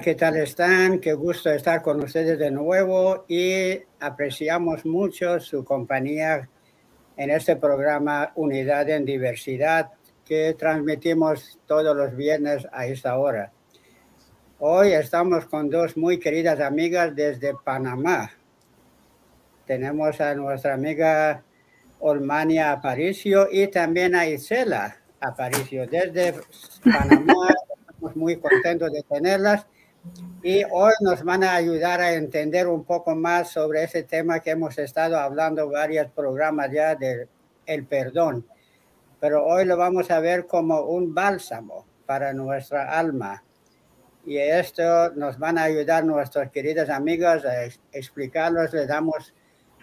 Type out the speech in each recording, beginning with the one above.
¿qué tal están? Qué gusto estar con ustedes de nuevo y apreciamos mucho su compañía en este programa Unidad en Diversidad que transmitimos todos los viernes a esta hora. Hoy estamos con dos muy queridas amigas desde Panamá. Tenemos a nuestra amiga Olmania Aparicio y también a Isela Aparicio desde Panamá estamos muy contentos de tenerlas y hoy nos van a ayudar a entender un poco más sobre ese tema que hemos estado hablando varios programas ya del el perdón. Pero hoy lo vamos a ver como un bálsamo para nuestra alma. Y esto nos van a ayudar nuestras queridas amigas a explicarlos. Le damos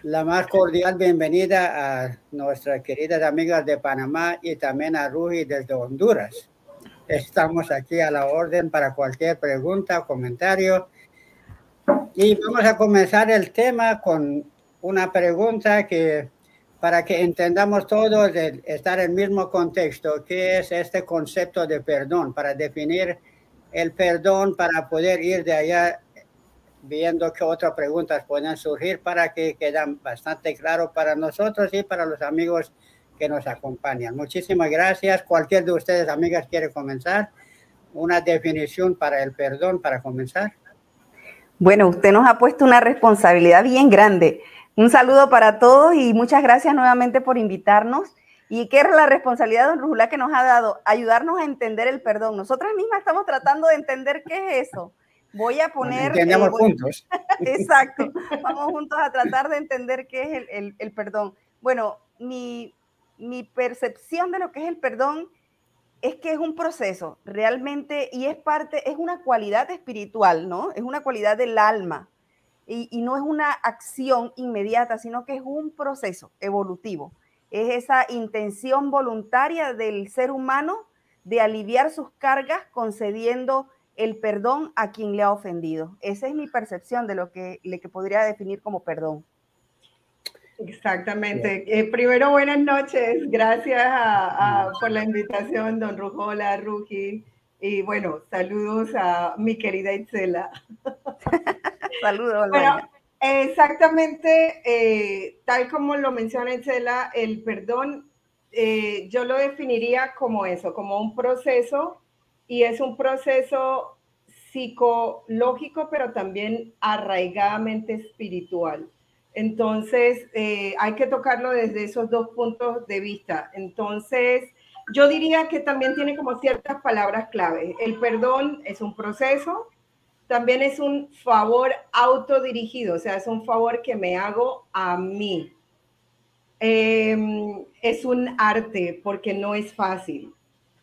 la más cordial bienvenida a nuestras queridas amigas de Panamá y también a Ruji desde Honduras. Estamos aquí a la orden para cualquier pregunta o comentario. Y vamos a comenzar el tema con una pregunta que para que entendamos todos de estar en el mismo contexto, ¿qué es este concepto de perdón? Para definir el perdón, para poder ir de allá viendo qué otras preguntas pueden surgir para que quedan bastante claro para nosotros y para los amigos que nos acompañan. Muchísimas gracias. Cualquier de ustedes, amigas, quiere comenzar. Una definición para el perdón, para comenzar. Bueno, usted nos ha puesto una responsabilidad bien grande. Un saludo para todos y muchas gracias nuevamente por invitarnos. ¿Y qué es la responsabilidad, don Rujula, que nos ha dado? Ayudarnos a entender el perdón. Nosotras mismas estamos tratando de entender qué es eso. Voy a poner... Entendemos eh, juntos. Exacto. Vamos juntos a tratar de entender qué es el, el, el perdón. Bueno, mi, mi percepción de lo que es el perdón es que es un proceso realmente y es parte, es una cualidad espiritual, ¿no? Es una cualidad del alma y, no es una acción inmediata, sino que es un proceso evolutivo. Es esa intención voluntaria del ser humano de aliviar sus cargas concediendo el perdón a quien le ha ofendido. Esa es mi percepción de lo que, le que podría definir como perdón. Exactamente. Eh, primero, buenas noches. Gracias a, a, por la invitación, don Rujola, Ruki. Y bueno, saludos a mi querida Itzela. saludos. Bueno, exactamente, eh, tal como lo menciona Itzela, el perdón, eh, yo lo definiría como eso, como un proceso, y es un proceso psicológico, pero también arraigadamente espiritual. Entonces, eh, hay que tocarlo desde esos dos puntos de vista. Entonces, yo diría que también tiene como ciertas palabras clave. El perdón es un proceso, también es un favor autodirigido, o sea, es un favor que me hago a mí. Eh, es un arte porque no es fácil.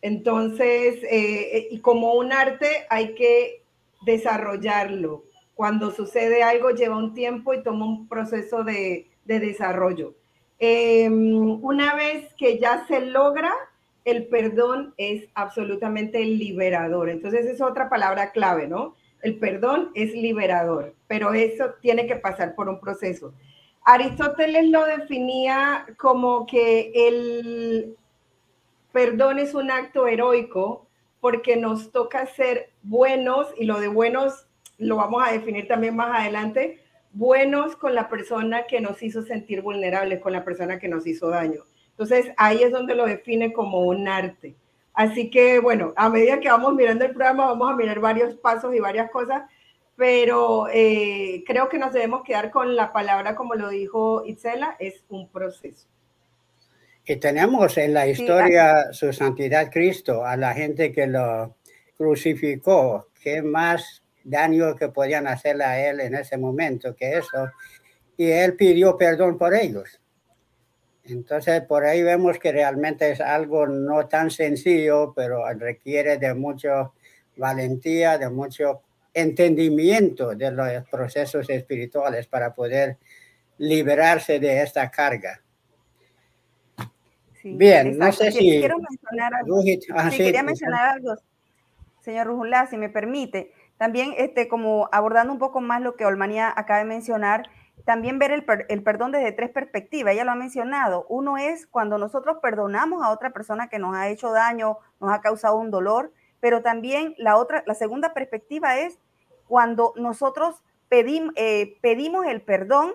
Entonces, eh, y como un arte hay que desarrollarlo cuando sucede algo lleva un tiempo y toma un proceso de, de desarrollo. Eh, una vez que ya se logra, el perdón es absolutamente liberador. Entonces es otra palabra clave, ¿no? El perdón es liberador, pero eso tiene que pasar por un proceso. Aristóteles lo definía como que el perdón es un acto heroico porque nos toca ser buenos y lo de buenos lo vamos a definir también más adelante, buenos con la persona que nos hizo sentir vulnerables, con la persona que nos hizo daño. Entonces ahí es donde lo define como un arte. Así que bueno, a medida que vamos mirando el programa vamos a mirar varios pasos y varias cosas, pero eh, creo que nos debemos quedar con la palabra como lo dijo Itzela, es un proceso. Y tenemos en la historia sí, su santidad Cristo, a la gente que lo crucificó, ¿qué más daño que podían hacerle a él en ese momento, que eso, y él pidió perdón por ellos. Entonces, por ahí vemos que realmente es algo no tan sencillo, pero requiere de mucha valentía, de mucho entendimiento de los procesos espirituales para poder liberarse de esta carga. Bien, no sé si... Quiero mencionar algo. Ah, sí, quería mencionar algo, señor Rujulá, si me permite. También, este, como abordando un poco más lo que Olmanía acaba de mencionar, también ver el, el, perdón desde tres perspectivas. Ella lo ha mencionado. Uno es cuando nosotros perdonamos a otra persona que nos ha hecho daño, nos ha causado un dolor, pero también la otra, la segunda perspectiva es cuando nosotros pedim, eh, pedimos el perdón,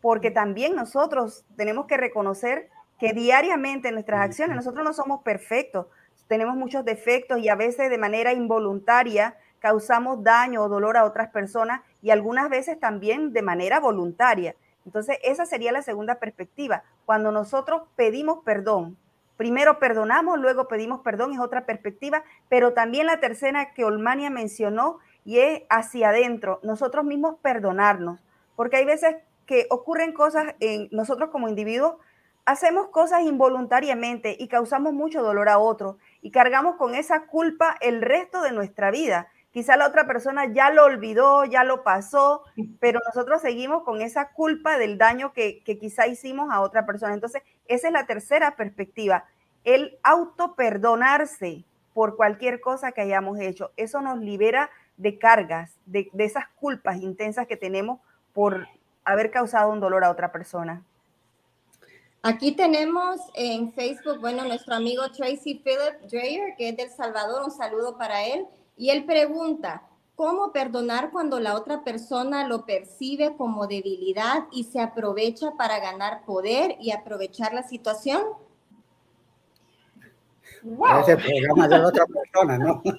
porque también nosotros tenemos que reconocer que diariamente en nuestras acciones nosotros no somos perfectos, tenemos muchos defectos y a veces de manera involuntaria causamos daño o dolor a otras personas y algunas veces también de manera voluntaria. Entonces, esa sería la segunda perspectiva. Cuando nosotros pedimos perdón, primero perdonamos, luego pedimos perdón, es otra perspectiva, pero también la tercera que Olmania mencionó y es hacia adentro, nosotros mismos perdonarnos, porque hay veces que ocurren cosas en nosotros como individuos, hacemos cosas involuntariamente y causamos mucho dolor a otros y cargamos con esa culpa el resto de nuestra vida. Quizá la otra persona ya lo olvidó, ya lo pasó, pero nosotros seguimos con esa culpa del daño que, quizá hicimos a otra persona. Entonces, esa es la tercera perspectiva, el auto perdonarse por cualquier cosa que hayamos hecho. Eso nos libera de cargas, de, de esas culpas intensas que tenemos por haber causado un dolor a otra persona. Aquí tenemos en Facebook, bueno, nuestro amigo Tracy Philip Dreyer, que es del Salvador, un saludo para él. Y él pregunta, ¿cómo perdonar cuando la otra persona lo percibe como debilidad y se aprovecha para ganar poder y aprovechar la situación? Wow. Ese programa de otra persona, ¿no?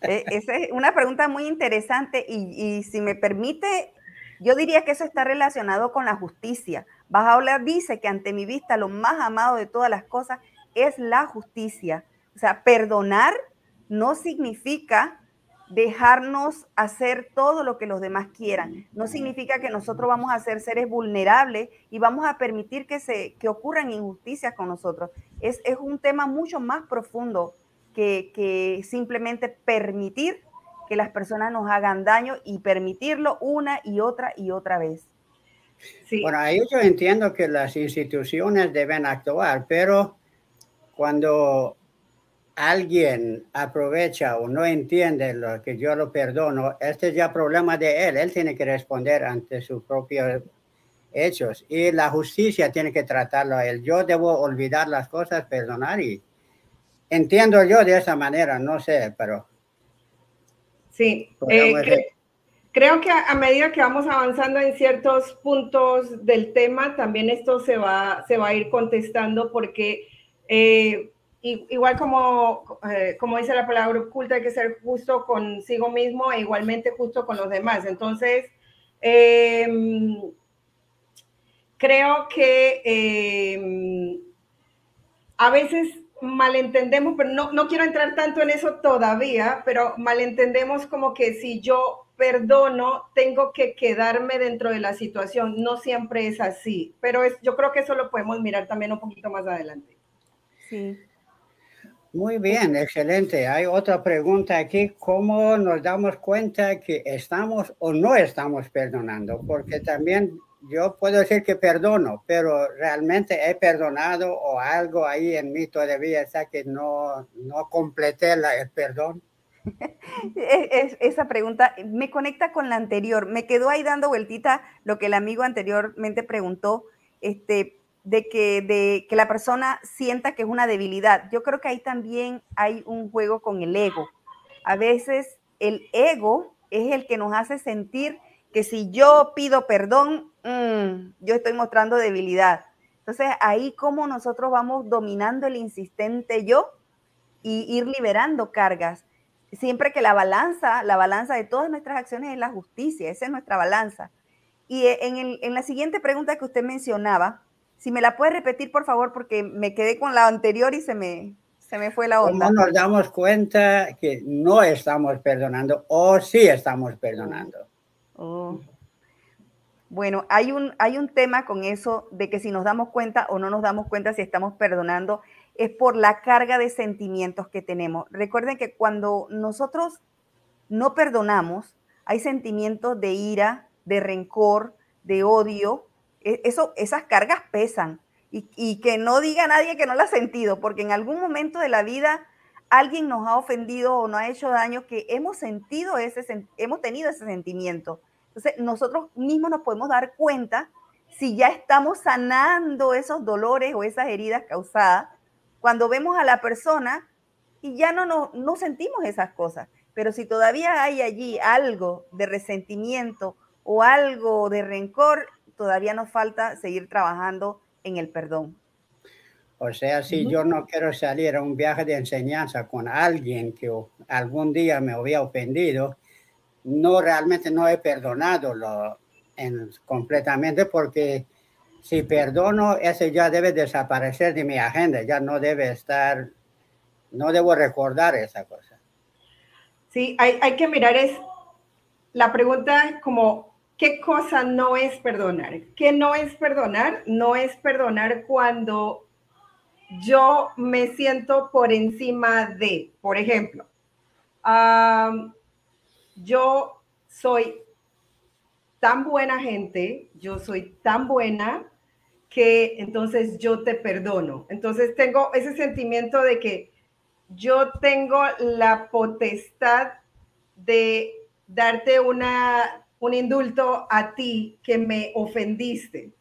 E, esa es una pregunta muy interesante y, y, si me permite, yo diría que eso está relacionado con la justicia. Bajaola dice que ante mi vista lo más amado de todas las cosas es la justicia. O sea, perdonar no significa dejarnos hacer todo lo que los demás quieran. No significa que nosotros vamos a ser seres vulnerables y vamos a permitir que, se, que ocurran injusticias con nosotros. Es, es un tema mucho más profundo que, que simplemente permitir que las personas nos hagan daño y permitirlo una y otra y otra vez. Sí. Bueno, ahí yo entiendo que las instituciones deben actuar, pero cuando alguien aprovecha o no entiende lo que yo lo perdono, este es ya problema de él. Él tiene que responder ante sus propios hechos y la justicia tiene que tratarlo a él. Yo debo olvidar las cosas, perdonar y entiendo yo de esa manera, no sé, pero... Sí, eh, creo que a, medida que vamos avanzando en ciertos puntos del tema, también esto se va, se va a ir contestando porque... Eh, igual como, eh, como dice la palabra oculta, hay que ser justo consigo mismo e igualmente justo con los demás. Entonces, em, creo que em, a veces malentendemos, pero no, no quiero entrar tanto en eso todavía, pero malentendemos como que si yo perdono, tengo que quedarme dentro de la situación. No siempre es así, pero es, yo creo que eso lo podemos mirar también un poquito más adelante. Sí. Muy bien, excelente. Hay otra pregunta aquí. ¿Cómo nos damos cuenta que estamos o no estamos perdonando? Porque también yo puedo decir que perdono, pero realmente he perdonado o algo ahí en mí todavía está que no, no completé la, el perdón. Es, esa pregunta me conecta con la anterior. Me quedó ahí dando vueltita lo que el amigo anteriormente preguntó. Este, de que, de que la persona sienta que es una debilidad. Yo creo que ahí también hay un juego con el ego. A veces el ego es el que nos hace sentir que si yo pido perdón, mm, yo estoy mostrando debilidad. Entonces ahí como nosotros vamos dominando el insistente yo y ir liberando cargas. Siempre que la balanza, la balanza de todas nuestras acciones es la justicia, esa es nuestra balanza. Y en, en la siguiente pregunta que usted mencionaba, si me la puede repetir, por favor, porque me quedé con la anterior y se me, Se me fue la onda. ¿Cómo nos damos cuenta que no estamos perdonando o sí estamos perdonando? Oh. Bueno, hay un, hay un tema con eso de que si nos damos cuenta o no nos damos cuenta si estamos perdonando, es por la carga de sentimientos que tenemos. Recuerden que cuando nosotros no perdonamos, hay sentimientos de ira, de rencor, de odio. E, eso, esas cargas pesan. Y, y que no diga nadie que no la ha sentido, porque en algún momento de la vida alguien nos ha ofendido o nos ha hecho daño que hemos sentido ese, hemos tenido ese sentimiento. Entonces, nosotros mismos nos podemos dar cuenta si ya estamos sanando esos dolores o esas heridas causadas cuando vemos a la persona y ya no, no, no sentimos esas cosas. Pero si todavía hay allí algo de resentimiento o algo de rencor, todavía nos falta seguir trabajando en el perdón. O sea, si yo no quiero salir a un viaje de enseñanza con alguien que algún día me había ofendido, no realmente no he perdonado lo, en, completamente porque si perdono, ese ya debe desaparecer de mi agenda, ya no debe estar, no debo recordar esa cosa. Sí, hay, hay que mirar es, la pregunta es como, ¿qué cosa no es perdonar? ¿Qué no es perdonar? No es perdonar cuando yo me siento por encima de, por ejemplo, yo soy tan buena gente, yo soy tan buena que entonces yo te perdono. Entonces tengo ese sentimiento de que yo tengo la potestad de darte una, un indulto a ti que me ofendiste.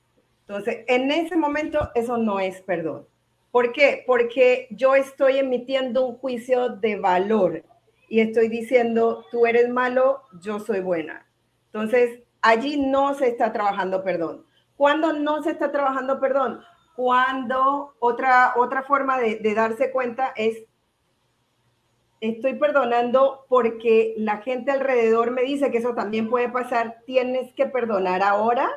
Entonces, en ese momento eso no es perdón. ¿Por qué? Porque yo estoy emitiendo un juicio de valor y estoy diciendo, tú eres malo, yo soy buena. Entonces, allí no se está trabajando perdón. ¿Cuándo no se está trabajando perdón? Cuando otra, otra forma de, de darse cuenta es, estoy perdonando porque la gente alrededor me dice que eso también puede pasar, tienes que perdonar ahora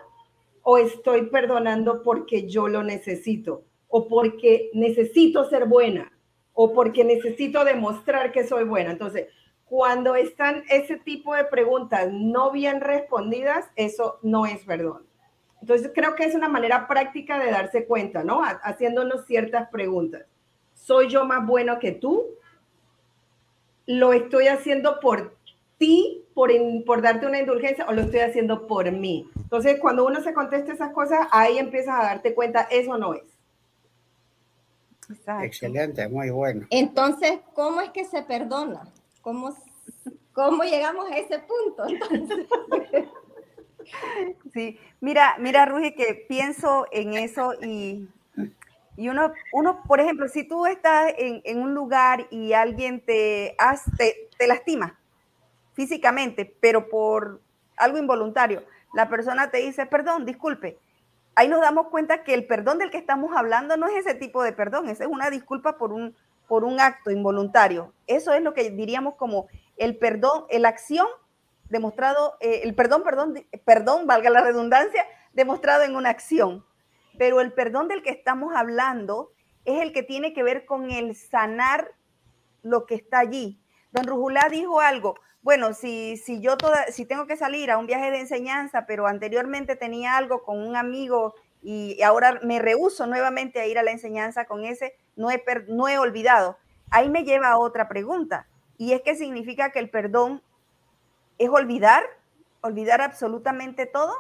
o estoy perdonando porque yo lo necesito o porque necesito ser buena o porque necesito demostrar que soy buena. Entonces, cuando están ese tipo de preguntas no bien respondidas, eso no es perdón. Entonces, creo que es una manera práctica de darse cuenta, ¿no? Haciéndonos ciertas preguntas. ¿Soy yo más bueno que tú? ¿Lo estoy haciendo por ti, por, por darte una indulgencia, o lo estoy haciendo por mí? Entonces, cuando uno se contesta esas cosas, ahí empiezas a darte cuenta, eso no es. Excelente, muy bueno. Entonces, ¿cómo es que se perdona? ¿Cómo, cómo llegamos a ese punto? Sí, mira, mira, Rugi, que pienso en eso y, y uno, uno, por ejemplo, si tú estás en, un lugar y alguien te, te lastima físicamente, pero por algo involuntario, la persona te dice, perdón, disculpe, ahí nos damos cuenta que el perdón del que estamos hablando no es ese tipo de perdón, esa es una disculpa por un, por un acto involuntario. Eso es lo que diríamos como el perdón, la acción demostrado, eh, el perdón, perdón, perdón, valga la redundancia, demostrado en una acción. Pero el perdón del que estamos hablando es el que tiene que ver con el sanar lo que está allí. Don Rujulá dijo algo, bueno, si, si yo toda, si tengo que salir a un viaje de enseñanza, pero anteriormente tenía algo con un amigo y ahora me rehuso nuevamente a ir a la enseñanza con ese, no he, no he olvidado. Ahí me lleva a otra pregunta, y es que significa que el perdón es olvidar, olvidar absolutamente todo.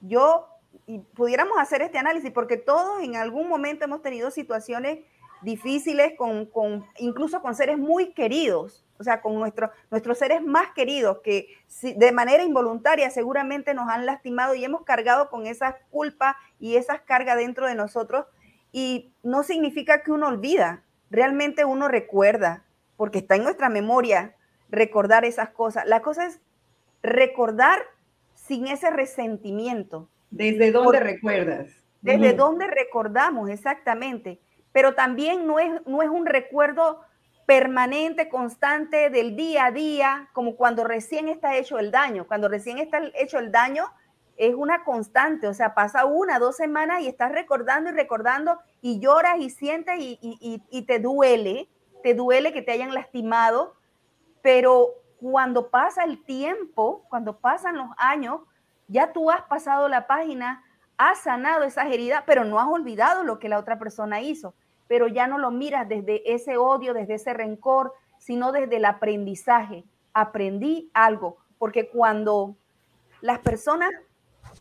Yo, y pudiéramos hacer este análisis, porque todos en algún momento hemos tenido situaciones difíciles, con, con incluso con seres muy queridos, o sea, con nuestro, nuestros seres más queridos que de manera involuntaria seguramente nos han lastimado y hemos cargado con esa culpa y esas cargas dentro de nosotros. Y no significa que uno olvida, realmente uno recuerda, porque está en nuestra memoria recordar esas cosas. La cosa es recordar sin ese resentimiento. ¿Desde dónde recuerdas? Desde dónde recordamos, exactamente pero también no es, no es un recuerdo permanente, constante del día a día, como cuando recién está hecho el daño. Cuando recién está hecho el daño, es una constante, o sea, pasa una, dos semanas y estás recordando y recordando y lloras y sientes y, y, te duele, te duele que te hayan lastimado, pero cuando pasa el tiempo, cuando pasan los años, ya tú has pasado la página, has sanado esas heridas, pero no has olvidado lo que la otra persona hizo, pero ya no lo miras desde ese odio, desde ese rencor, sino desde el aprendizaje. Aprendí algo, porque cuando las personas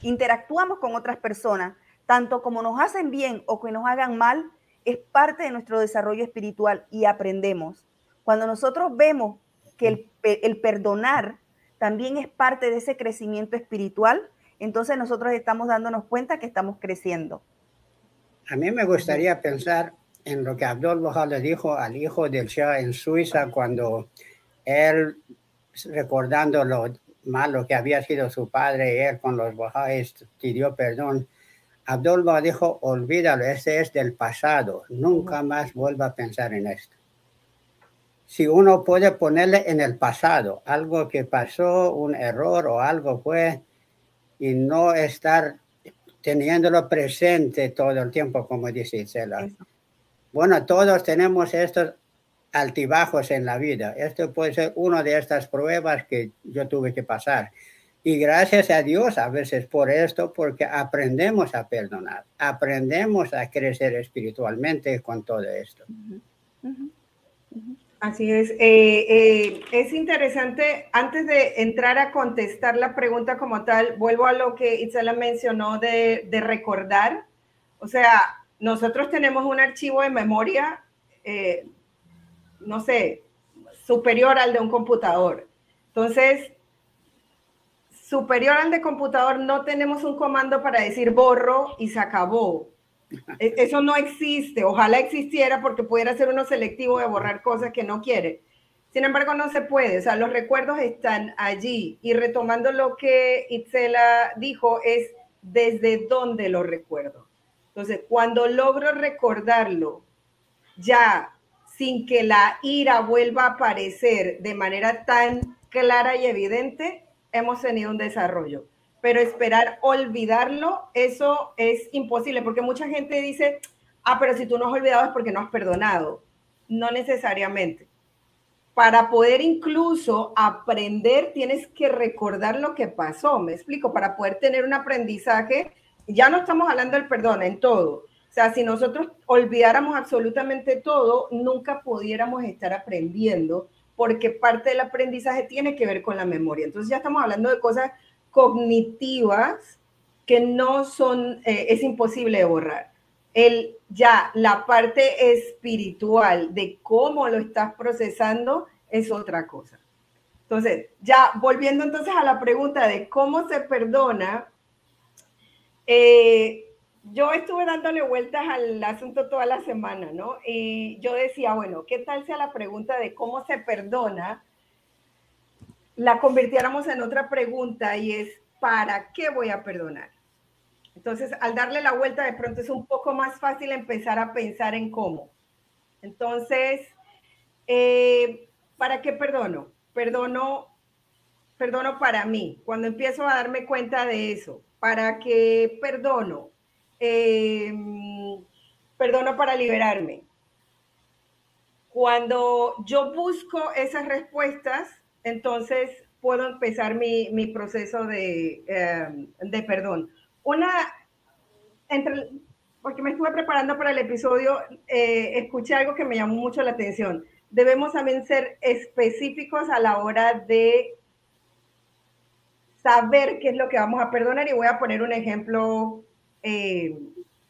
interactuamos con otras personas, tanto como nos hacen bien o que nos hagan mal, es parte de nuestro desarrollo espiritual y aprendemos. Cuando nosotros vemos que el, perdonar también es parte de ese crecimiento espiritual, entonces nosotros estamos dándonos cuenta que estamos creciendo. A mí me gustaría pensar en lo que Abdul Bahá le dijo al hijo del Shah en Suiza cuando él, recordando lo malo que había sido su padre, y él con los Bahá'ís pidió perdón. Abdul Bahá dijo, olvídalo, ese es del pasado, nunca más vuelva a pensar en esto. Si uno puede ponerle en el pasado algo que pasó, un error o algo fue, y no estar teniéndolo presente todo el tiempo, como dice Isela. Bueno, todos tenemos estos altibajos en la vida. Esto puede ser una de estas pruebas que yo tuve que pasar. Y gracias a Dios a veces por esto, porque aprendemos a perdonar, aprendemos a crecer espiritualmente con todo esto. Así es. Eh, eh, es interesante, antes de entrar a contestar la pregunta como tal, vuelvo a lo que Itzela mencionó de, de recordar. O sea, nosotros tenemos un archivo de memoria, eh, no sé, superior al de un computador. Entonces, superior al de computador, no tenemos un comando para decir borro y se acabó. E, eso no existe. Ojalá existiera porque pudiera ser uno selectivo de borrar cosas que no quiere. Sin embargo, no se puede. O sea, los recuerdos están allí. Y retomando lo que Itzela dijo, es desde dónde lo recuerdo. Entonces, cuando logro recordarlo ya sin que la ira vuelva a aparecer de manera tan clara y evidente, hemos tenido un desarrollo. Pero esperar olvidarlo, eso es imposible, porque mucha gente dice, ah, pero si tú no has olvidado es porque no has perdonado. No necesariamente. Para poder incluso aprender, tienes que recordar lo que pasó. Me explico, para poder tener un aprendizaje ya no estamos hablando del perdón en todo. O sea, si nosotros olvidáramos absolutamente todo, nunca pudiéramos estar aprendiendo, porque parte del aprendizaje tiene que ver con la memoria. Entonces ya estamos hablando de cosas cognitivas que no son, eh, es imposible borrar. El, ya la parte espiritual de cómo lo estás procesando es otra cosa. Entonces, ya volviendo entonces a la pregunta de cómo se perdona, eh, yo estuve dándole vueltas al asunto toda la semana, ¿no? Y yo decía, bueno, ¿qué tal sea la pregunta de cómo se perdona? La convirtiéramos en otra pregunta y es, ¿para qué voy a perdonar? Entonces, al darle la vuelta, de pronto es un poco más fácil empezar a pensar en cómo. Entonces, eh, ¿para qué perdono? Perdono, perdono para mí. Cuando empiezo a darme cuenta de eso, ¿Para qué perdono? Eh, perdono para liberarme. Cuando yo busco esas respuestas, entonces puedo empezar mi, proceso de, eh, de, perdón. Una, entre, porque me estuve preparando para el episodio, eh, escuché algo que me llamó mucho la atención. Debemos también ser específicos a la hora de saber qué es lo que vamos a perdonar y voy a poner un ejemplo eh,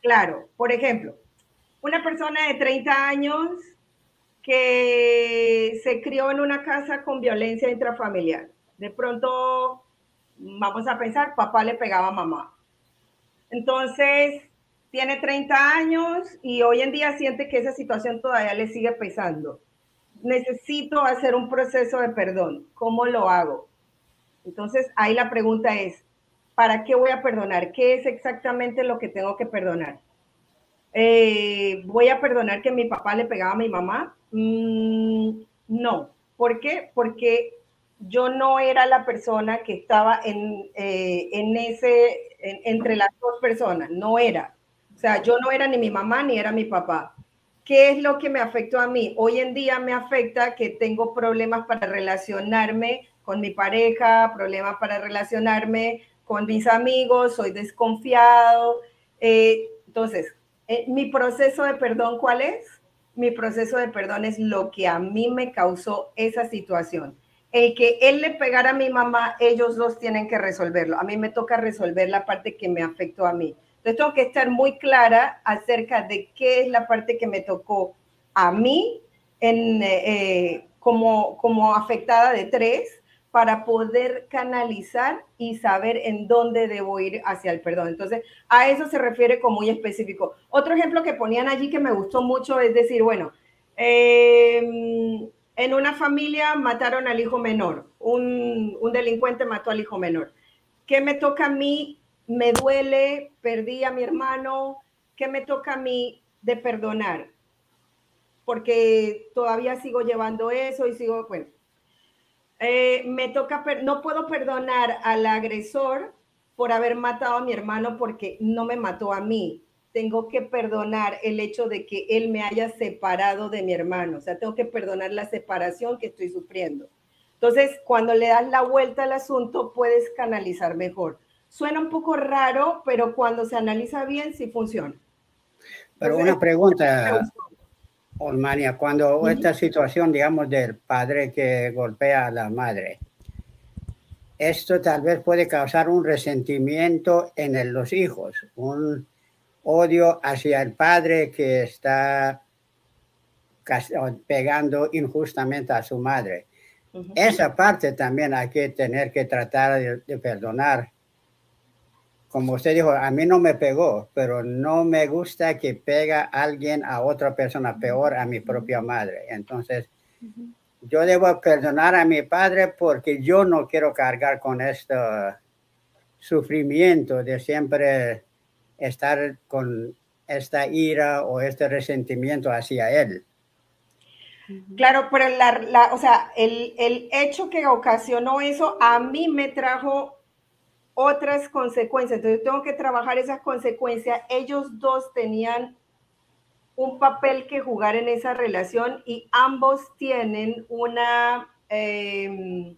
claro. Por ejemplo, una persona de 30 años que se crió en una casa con violencia intrafamiliar. De pronto, vamos a pensar, papá le pegaba a mamá. Entonces, tiene 30 años y hoy en día siente que esa situación todavía le sigue pesando. Necesito hacer un proceso de perdón. ¿Cómo lo hago? Entonces, ahí la pregunta es, ¿para qué voy a perdonar? ¿Qué es exactamente lo que tengo que perdonar? Eh, ¿Voy a perdonar que mi papá le pegaba a mi mamá? Mm, no. ¿Por qué? Porque yo no era la persona que estaba en, eh, en ese, entre las dos personas, no era. O sea, yo no era ni mi mamá ni era mi papá. ¿Qué es lo que me afectó a mí? Hoy en día me afecta que tengo problemas para relacionarme con mi pareja, problemas para relacionarme con mis amigos, soy desconfiado. Eh, entonces, eh, mi proceso de perdón, ¿cuál es? Mi proceso de perdón es lo que a mí me causó esa situación el que él le pegara a mi mamá, ellos dos tienen que resolverlo. A mí me toca resolver la parte que me afectó a mí. Entonces tengo que estar muy clara acerca de qué es la parte que me tocó a mí en, eh, como, como afectada de tres para poder canalizar y saber en dónde debo ir hacia el perdón. Entonces, a eso se refiere como muy específico. Otro ejemplo que ponían allí que me gustó mucho es decir, bueno, eh, en una familia mataron al hijo menor, un, delincuente mató al hijo menor. ¿Qué me toca a mí? Me duele, perdí a mi hermano. ¿Qué me toca a mí de perdonar? Porque todavía sigo llevando eso y sigo, bueno, eh, me toca, no puedo perdonar al agresor por haber matado a mi hermano porque no me mató a mí tengo que perdonar el hecho de que él me haya separado de mi hermano, o sea, tengo que perdonar la separación que estoy sufriendo. Entonces, cuando le das la vuelta al asunto, puedes canalizar mejor. Suena un poco raro, pero cuando se analiza bien, sí funciona. Pero una pregunta, Olmania, cuando esta situación, digamos, del padre que golpea a la madre, esto tal vez puede causar un resentimiento en los hijos, un, odio hacia el padre que está pegando injustamente a su madre. Esa parte también hay que tener que tratar de, perdonar. Como usted dijo, a mí no me pegó, pero no me gusta que pega alguien a otra persona peor a mi propia madre. Entonces, yo debo perdonar a mi padre porque yo no quiero cargar con este sufrimiento de siempre estar con esta ira o este resentimiento hacia él. Claro, pero la, o sea, el, el, hecho que ocasionó eso a mí me trajo otras consecuencias. Entonces tengo que trabajar esas consecuencias. Ellos dos tenían un papel que jugar en esa relación y ambos tienen una, em,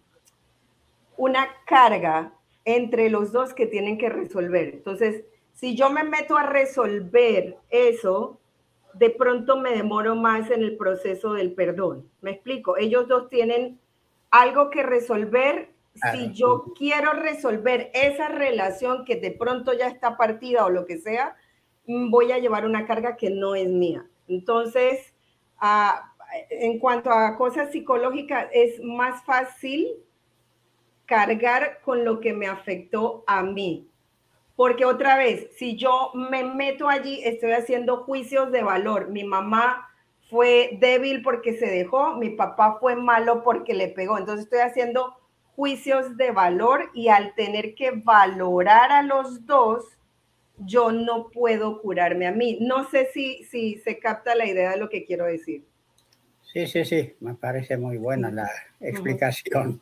una carga entre los dos que tienen que resolver. Entonces, si yo me meto a resolver eso, de pronto me demoro más en el proceso del perdón. Me explico, ellos dos tienen algo que resolver. Si yo quiero resolver esa relación que de pronto ya está partida o lo que sea, mm, voy a llevar una carga que no es mía. Entonces, ah, en cuanto a cosas psicológicas, es más fácil cargar con lo que me afectó a mí. Porque otra vez, si yo me meto allí, estoy haciendo juicios de valor. Mi mamá fue débil porque se dejó, mi papá fue malo porque le pegó. Entonces estoy haciendo juicios de valor y al tener que valorar a los dos, yo no puedo curarme a mí. No sé si, si se capta la idea de lo que quiero decir. Sí, sí, sí, me parece muy buena la explicación.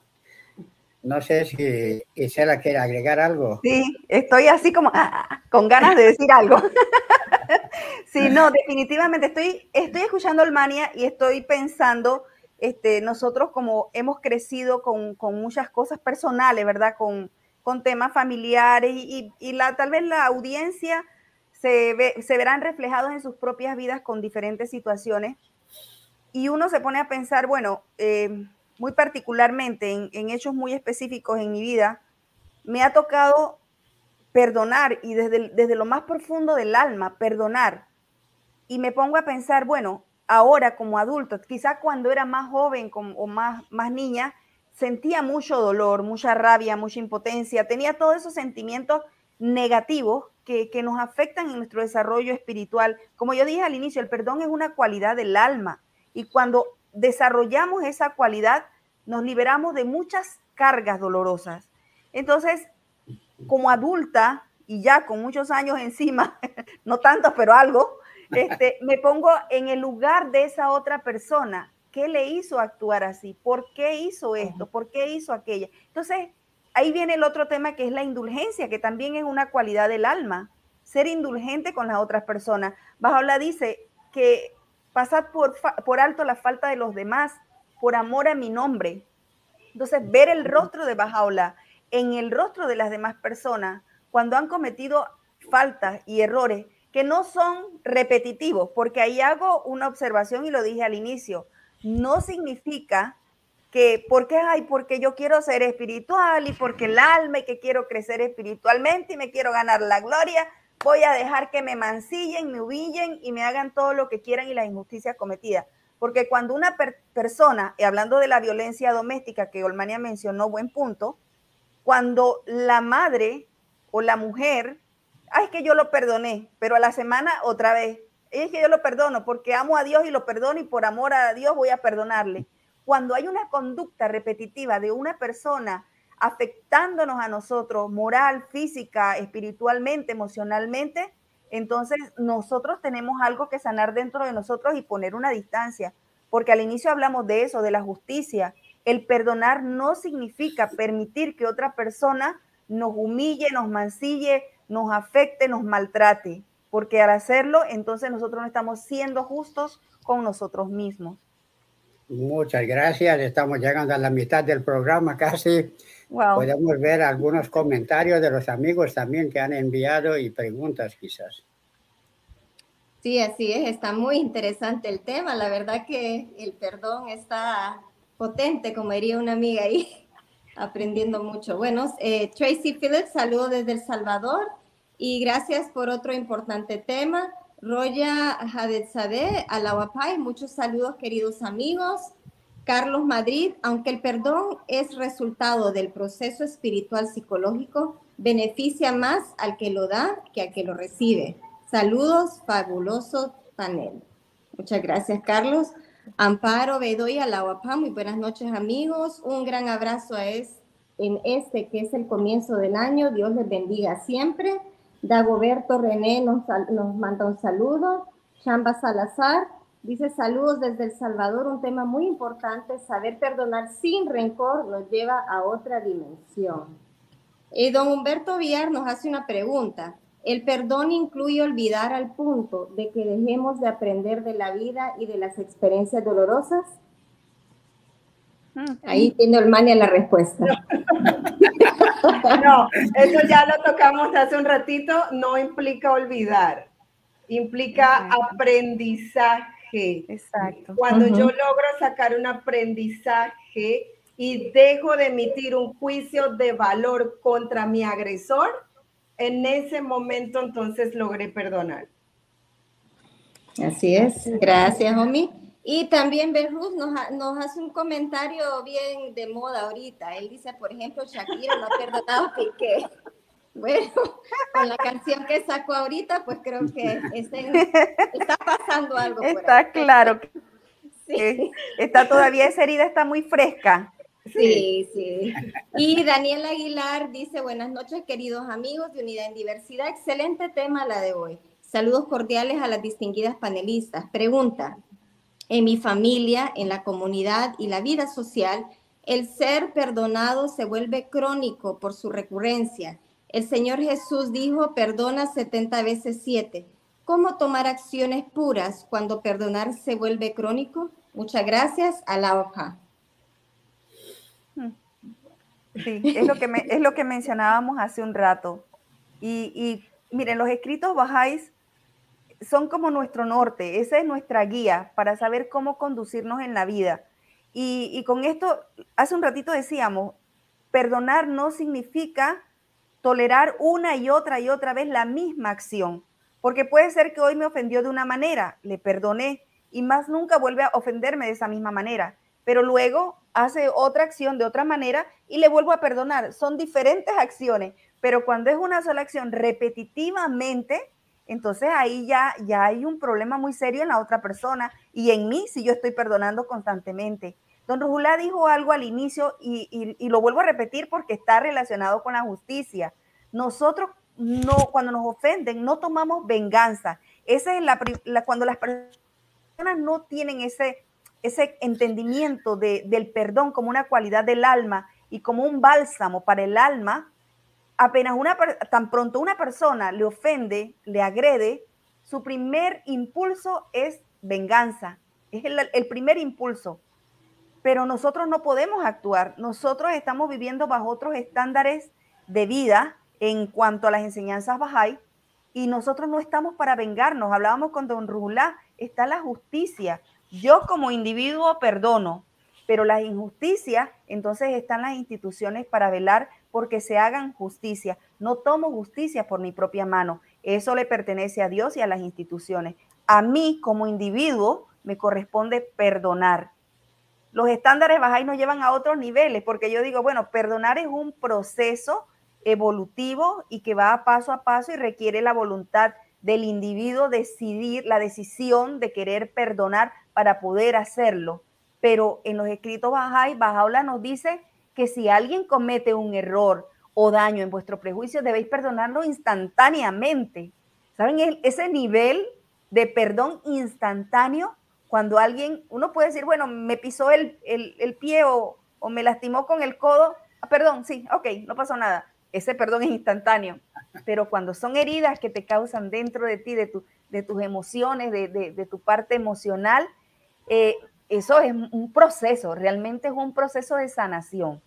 No sé si Isela quiere agregar algo. Sí, estoy así como ah, ah, con ganas de decir algo. sí, no, definitivamente estoy, estoy escuchando Almania y estoy pensando, este, nosotros como hemos crecido con, muchas cosas personales, ¿verdad? Con, con temas familiares y, la, tal vez la audiencia se, ve, se verán reflejados en sus propias vidas con diferentes situaciones. Y uno se pone a pensar, bueno, eh, muy particularmente en, hechos muy específicos en mi vida, me ha tocado perdonar y desde, desde lo más profundo del alma, perdonar. Y me pongo a pensar, bueno, ahora como adulto, quizá cuando era más joven o más, más niña, sentía mucho dolor, mucha rabia, mucha impotencia, tenía todos esos sentimientos negativos que, que, nos afectan en nuestro desarrollo espiritual. Como yo dije al inicio, el perdón es una cualidad del alma y cuando desarrollamos esa cualidad, nos liberamos de muchas cargas dolorosas. Entonces, como adulta y ya con muchos años encima, no tantos, pero algo, este, me pongo en el lugar de esa otra persona qué le hizo actuar así, por qué hizo esto, por qué hizo aquella. Entonces, ahí viene el otro tema que es la indulgencia, que también es una cualidad del alma, ser indulgente con las otras personas. Bajaola dice que pasar por, por alto la falta de los demás por amor a mi nombre. Entonces, ver el rostro de Bajaola en el rostro de las demás personas cuando han cometido faltas y errores que no son repetitivos, porque ahí hago una observación y lo dije al inicio, no significa que porque ay, porque yo quiero ser espiritual y porque el alma y que quiero crecer espiritualmente y me quiero ganar la gloria, voy a dejar que me mancillen, me humillen y me hagan todo lo que quieran y las injusticias cometidas. Porque cuando una persona, y hablando de la violencia doméstica que Olmania mencionó, buen punto, cuando la madre o la mujer, ay, es que yo lo perdoné, pero a la semana otra vez, es que yo lo perdono porque amo a Dios y lo perdono y por amor a Dios voy a perdonarle. Cuando hay una conducta repetitiva de una persona afectándonos a nosotros moral, física, espiritualmente, emocionalmente, entonces nosotros tenemos algo que sanar dentro de nosotros y poner una distancia, porque al inicio hablamos de eso, de la justicia. El perdonar no significa permitir que otra persona nos humille, nos mancille, nos afecte, nos maltrate, porque al hacerlo, entonces nosotros no estamos siendo justos con nosotros mismos. Muchas gracias. Estamos llegando a la mitad del programa casi. Podemos ver algunos comentarios de los amigos también que han enviado y preguntas quizás. Sí, así es, está muy interesante el tema. La verdad que el perdón está potente, como diría una amiga ahí, aprendiendo mucho. Bueno, eh, Tracy Phillips, saludo desde El Salvador y gracias por otro importante tema. Roya Hadezadeh, Alawapay, muchos saludos queridos amigos. Carlos Madrid, aunque el perdón es resultado del proceso espiritual psicológico, beneficia más al que lo da que al que lo recibe. Saludos, fabuloso panel. Muchas gracias, Carlos. Amparo Bedoya Lauapá, muy buenas noches, amigos. Un gran abrazo a es, en este que es el comienzo del año. Dios les bendiga siempre. Dagoberto René nos, nos manda un saludo. Chamba Salazar, Dice saludos desde El Salvador, un tema muy importante, saber perdonar sin rencor nos lleva a otra dimensión. Y don Humberto Villar nos hace una pregunta. ¿El perdón incluye olvidar al punto de que dejemos de aprender de la vida y de las experiencias dolorosas? Ahí tiene Olmania la respuesta. No, eso ya lo tocamos hace un ratito, no implica olvidar, implica aprendizaje Exacto. Cuando yo logro sacar un aprendizaje y dejo de emitir un juicio de valor contra mi agresor, en ese momento entonces logré perdonar. Así es. Gracias, Omi. Y también Berruz nos, nos, hace un comentario bien de moda ahorita. Él dice, por ejemplo, Shakira no ha perdonado a Piqué. Bueno, con la canción que sacó ahorita, pues creo que está pasando algo. Está claro. Sí. Está todavía esa herida, está muy fresca. Sí, sí. Y Daniel Aguilar dice, buenas noches queridos amigos de Unidad en Diversidad. Excelente tema la de hoy. Saludos cordiales a las distinguidas panelistas. Pregunta, en mi familia, en la comunidad y la vida social, el ser perdonado se vuelve crónico por su recurrencia el Señor Jesús dijo, perdona 70 veces 7. ¿Cómo tomar acciones puras cuando perdonar se vuelve crónico? Muchas gracias a la hoja. Sí, es lo que, es lo que mencionábamos hace un rato. Y, miren, los escritos bajáis son como nuestro norte, esa es nuestra guía para saber cómo conducirnos en la vida. Y, con esto, hace un ratito decíamos, perdonar no significa tolerar una y otra y otra vez la misma acción, porque puede ser que hoy me ofendió de una manera, le perdoné y más nunca vuelve a ofenderme de esa misma manera, pero luego hace otra acción de otra manera y le vuelvo a perdonar. Son diferentes acciones, pero cuando es una sola acción repetitivamente, entonces ahí ya, ya hay un problema muy serio en la otra persona y en mí si yo estoy perdonando constantemente. Don Rujulá dijo algo al inicio y, lo vuelvo a repetir porque está relacionado con la justicia. Nosotros no, cuando nos ofenden, no tomamos venganza. Esa es la, cuando las personas no tienen ese, ese entendimiento del perdón como una cualidad del alma y como un bálsamo para el alma, apenas una, tan pronto una persona le ofende, le agrede, su primer impulso es venganza, es el, primer impulso. Pero nosotros no podemos actuar, nosotros estamos viviendo bajo otros estándares de vida en cuanto a las enseñanzas Bahá'í y nosotros no estamos para vengarnos. Hablábamos con don Rulá, está la justicia. Yo como individuo perdono, pero las injusticias, entonces están las instituciones para velar porque se hagan justicia. No tomo justicia por mi propia mano. Eso le pertenece a Dios y a las instituciones. A mí como individuo me corresponde perdonar. Los estándares Bahá'í nos llevan a otros niveles porque yo digo, bueno, perdonar es un proceso evolutivo y que va paso a paso y requiere la voluntad del individuo decidir la decisión de querer perdonar para poder hacerlo. Pero en los escritos Bahá'í, Bahá'u'lláh nos dice que si alguien comete un error o daño en vuestro prejuicio, debéis perdonarlo instantáneamente. ¿Saben? Ese nivel de perdón instantáneo, cuando alguien, uno puede decir, bueno, me pisó el, pie o, o, me lastimó con el codo, ah, perdón, sí, ok, no pasó nada. Ese perdón es instantáneo. Pero cuando son heridas que te causan dentro de ti, de, tu, de tus emociones, de, de, tu parte emocional, eh, eso es un proceso, realmente es un proceso de sanación.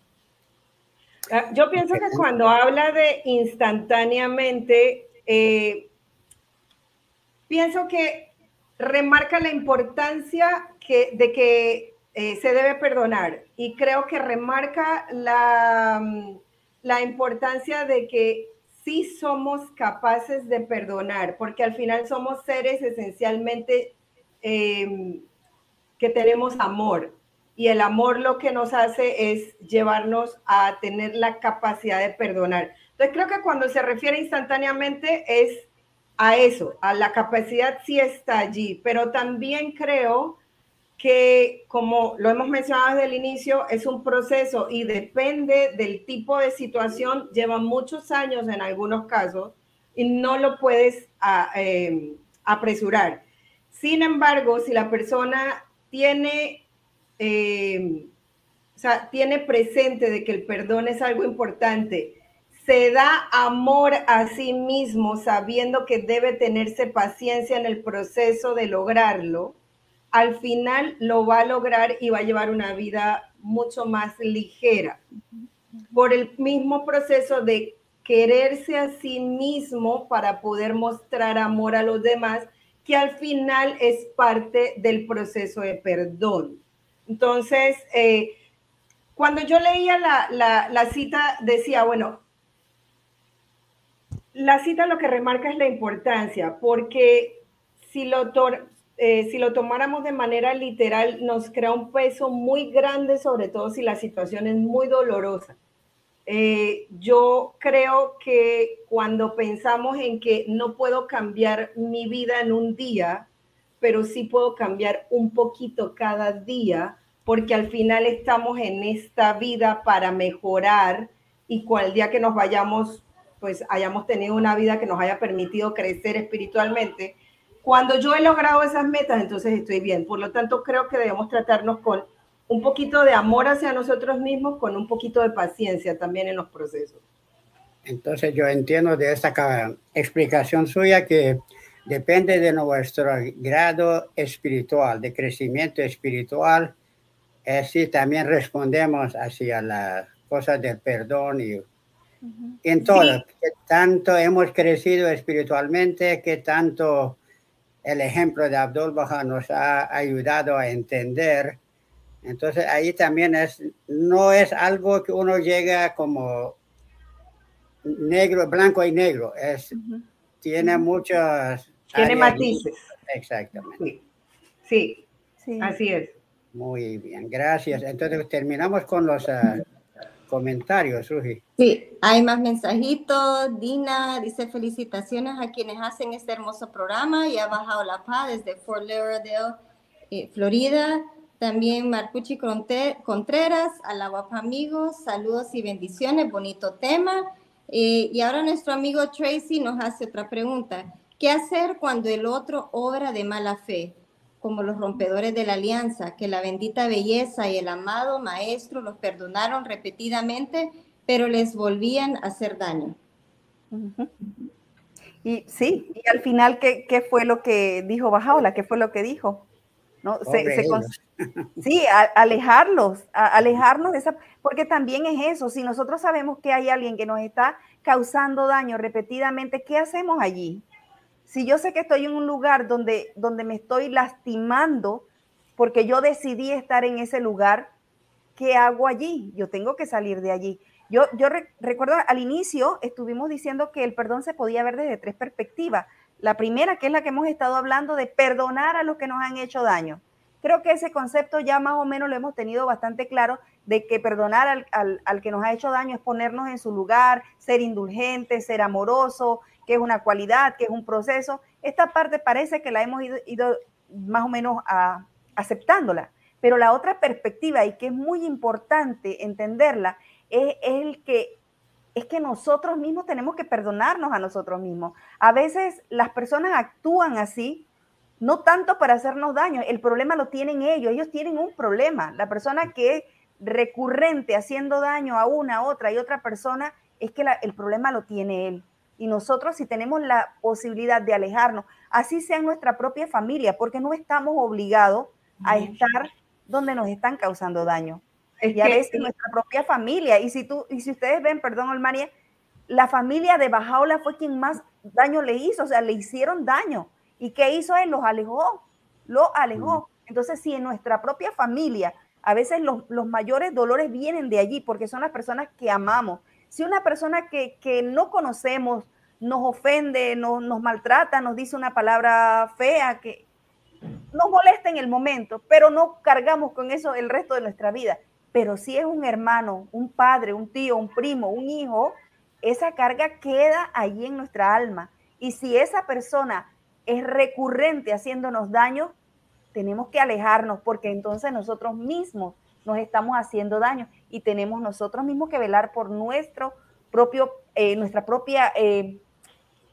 Ah, yo pienso que cuando habla de instantáneamente, eh, pienso que remarca la importancia que, de que eh, se debe perdonar y creo que remarca la, la importancia de que sí somos capaces de perdonar, porque al final somos seres esencialmente eh, que tenemos amor y el amor lo que nos hace es llevarnos a tener la capacidad de perdonar. Entonces creo que cuando se refiere instantáneamente es a eso, a la capacidad sí está allí, pero también creo que como lo hemos mencionado desde el inicio, es un proceso y depende del tipo de situación, lleva muchos años en algunos casos y no lo puedes ah, em, apresurar. Sin embargo, si la persona tiene eh, o sea, tiene presente de que el perdón es algo importante, se da amor a sí mismo sabiendo que debe tenerse paciencia en el proceso de lograrlo, al final lo va a lograr y va a llevar una vida mucho más ligera. Por el mismo proceso de quererse a sí mismo para poder mostrar amor a los demás, que al final es parte del proceso de perdón. Entonces, eh, cuando yo leía la, cita, decía, bueno, la cita lo que remarca es la importancia, porque si lo, eh, si lo tomáramos de manera literal, nos crea un peso muy grande, sobre todo si la situación es muy dolorosa. Eh, yo creo que cuando pensamos en que no puedo cambiar mi vida en un día, pero sí puedo cambiar un poquito cada día, porque al final estamos en esta vida para mejorar y cual día que nos vayamos, pues hayamos tenido una vida que nos haya permitido crecer espiritualmente. Cuando yo he logrado esas metas, entonces estoy bien. Por lo tanto, creo que debemos tratarnos con un poquito de amor hacia nosotros mismos, con un poquito de paciencia también en los procesos. Entonces yo entiendo de esta explicación suya que depende de nuestro grado espiritual, de crecimiento espiritual. Así también respondemos hacia las cosas del perdón y en todo. Que tanto hemos crecido espiritualmente, que tanto el ejemplo de Abdul Baha nos ha ayudado a entender. Entonces ahí también es, no es algo que uno llega como negro, blanco y negro, es, tiene muchas tiene matices. Exactamente. Sí. sí. así es. Muy bien, gracias. Entonces terminamos con los ah, comentarios, Rugi. Sí, hay más mensajitos. Dina dice felicitaciones a quienes hacen este hermoso programa y ha bajado la paz desde Fort Lauderdale, eh, Florida. También Marcucci Contreras, a la guapa amigos, saludos y bendiciones, bonito tema. Eh, y ahora nuestro amigo Tracy nos hace otra pregunta. ¿Qué hacer cuando el otro obra de mala fe? como los rompedores de la alianza, que la bendita belleza y el amado maestro los perdonaron repetidamente, pero les volvían a hacer daño. Y sí, y al final, ¿qué, ¿qué, fue lo que dijo Bajaola? ¿Qué fue lo que dijo? ¿No? Se, sí, alejarlos, alejarnos de esa, porque también es eso, si nosotros sabemos que hay alguien que nos está causando daño repetidamente, ¿qué hacemos allí? Si yo sé que estoy en un lugar donde, donde me estoy lastimando porque yo decidí estar en ese lugar, ¿qué hago allí? Yo tengo que salir de allí. Yo, yo recuerdo al inicio estuvimos diciendo que el perdón se podía ver desde tres perspectivas. La primera, que es la que hemos estado hablando, de perdonar a los que nos han hecho daño. Creo que ese concepto ya más o menos lo hemos tenido bastante claro, de que perdonar al, al, al que nos ha hecho daño es ponernos en su lugar, ser indulgente, ser amoroso, que es una cualidad, que es un proceso. Esta parte parece que la hemos ido, más o menos a, aceptándola, pero la otra perspectiva y que es muy importante entenderla es, el que es que nosotros mismos tenemos que perdonarnos a nosotros mismos. A veces las personas actúan así, no tanto para hacernos daño, el problema lo tienen ellos, ellos tienen un problema. La persona que es recurrente haciendo daño a una, otra y otra persona, es que el problema lo tiene él. Y nosotros si tenemos la posibilidad de alejarnos, así sea en nuestra propia familia, porque no estamos obligados a estar donde nos están causando daño. Es y a veces nuestra propia familia. Y si tú, y si ustedes ven, perdón, Olmaria, la familia de Bajaola fue quien más daño le hizo, o sea, le hicieron daño. ¿Y qué hizo él? Los alejó, lo alejó. Entonces, si en nuestra propia familia, a veces los, los mayores dolores vienen de allí, porque son las personas que amamos, si una persona que, no conocemos nos ofende, nos maltrata, nos dice una palabra fea, que nos molesta en el momento, pero no cargamos con eso el resto de nuestra vida. Pero si es un hermano, un padre, un tío, un primo, un hijo, esa carga queda allí en nuestra alma. Y si esa persona es recurrente haciéndonos daño, tenemos que alejarnos porque entonces nosotros mismos nos estamos haciendo daño y tenemos nosotros mismos que velar por nuestro propio, eh, nuestra propia eh,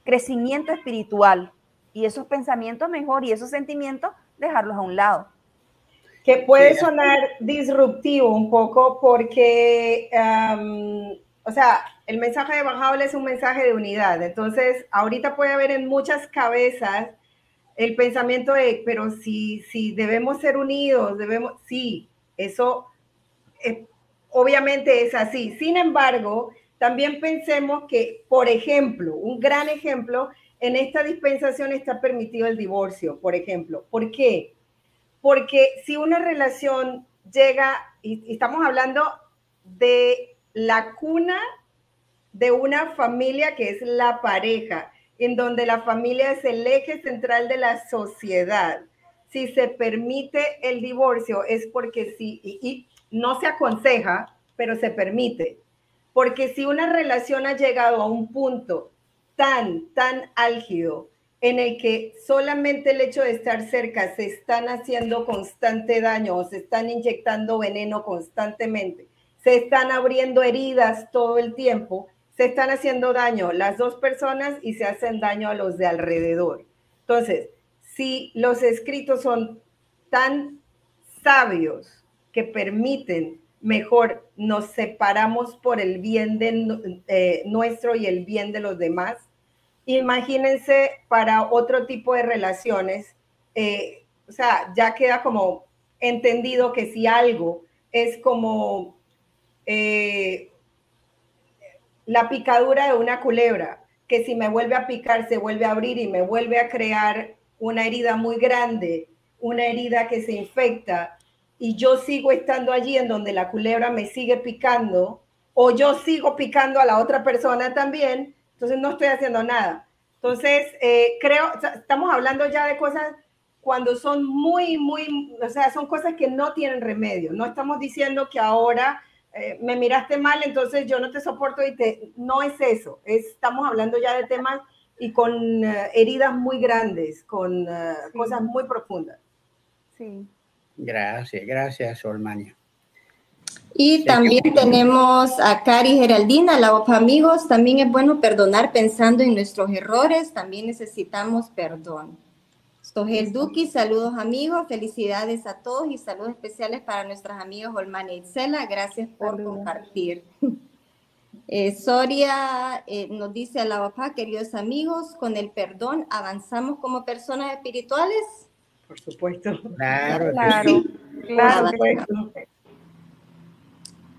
crecimiento espiritual y esos pensamientos mejor y esos sentimientos dejarlos a un lado. Que puede sonar disruptivo un poco porque, o sea, el mensaje de Bajable es un mensaje de unidad. Entonces, ahorita puede haber en muchas cabezas el pensamiento de, pero si, si debemos ser unidos, debemos, sí, eso eh, obviamente es así. Sin embargo, también pensemos que, por ejemplo, un gran ejemplo, en esta dispensación está permitido el divorcio, por ejemplo. ¿Por qué? Porque si una relación llega, y, estamos hablando de la cuna de una familia que es la pareja, en donde la familia es el eje central de la sociedad. Si se permite el divorcio es porque sí, y no se aconseja, pero se permite. Porque si una relación ha llegado a un punto tan, tan álgido en el que solamente el hecho de estar cerca se están haciendo constante daño o se están inyectando veneno constantemente, se están abriendo heridas todo el tiempo, se están haciendo daño las dos personas y se hacen daño a los de alrededor. Entonces, si los escritos son tan sabios que permiten mejor nos separamos por el bien de eh, nuestro y el bien de los demás. Imagínense para otro tipo de relaciones, eh, o sea, ya queda como entendido que si algo es como eh, la picadura de una culebra, que si me vuelve a picar se vuelve a abrir y me vuelve a crear una herida muy grande, una herida que se infecta, y yo sigo estando allí en donde la culebra me sigue picando o yo sigo picando a la otra persona también, entonces no estoy haciendo nada. Entonces, eh, creo, estamos hablando ya de cosas cuando son muy, muy, o sea, son cosas que no tienen remedio. No estamos diciendo que ahora eh, me miraste mal, entonces yo no te soporto y te... No es eso, estamos hablando ya de temas y con eh, heridas muy grandes, con cosas muy profundas. Sí. Gracias, gracias, Olmania. Y también tenemos a Cari Geraldina, la amigos, también es bueno perdonar pensando en nuestros errores, también necesitamos perdón. Sogel Duki, saludos amigos, felicidades a todos y saludos especiales para nuestras amigas Olmana y Itzela. Gracias por compartir. Eh, Soria eh, nos dice a la papá, queridos amigos, con el perdón avanzamos como personas espirituales. Por supuesto. Claro, Claro, claro.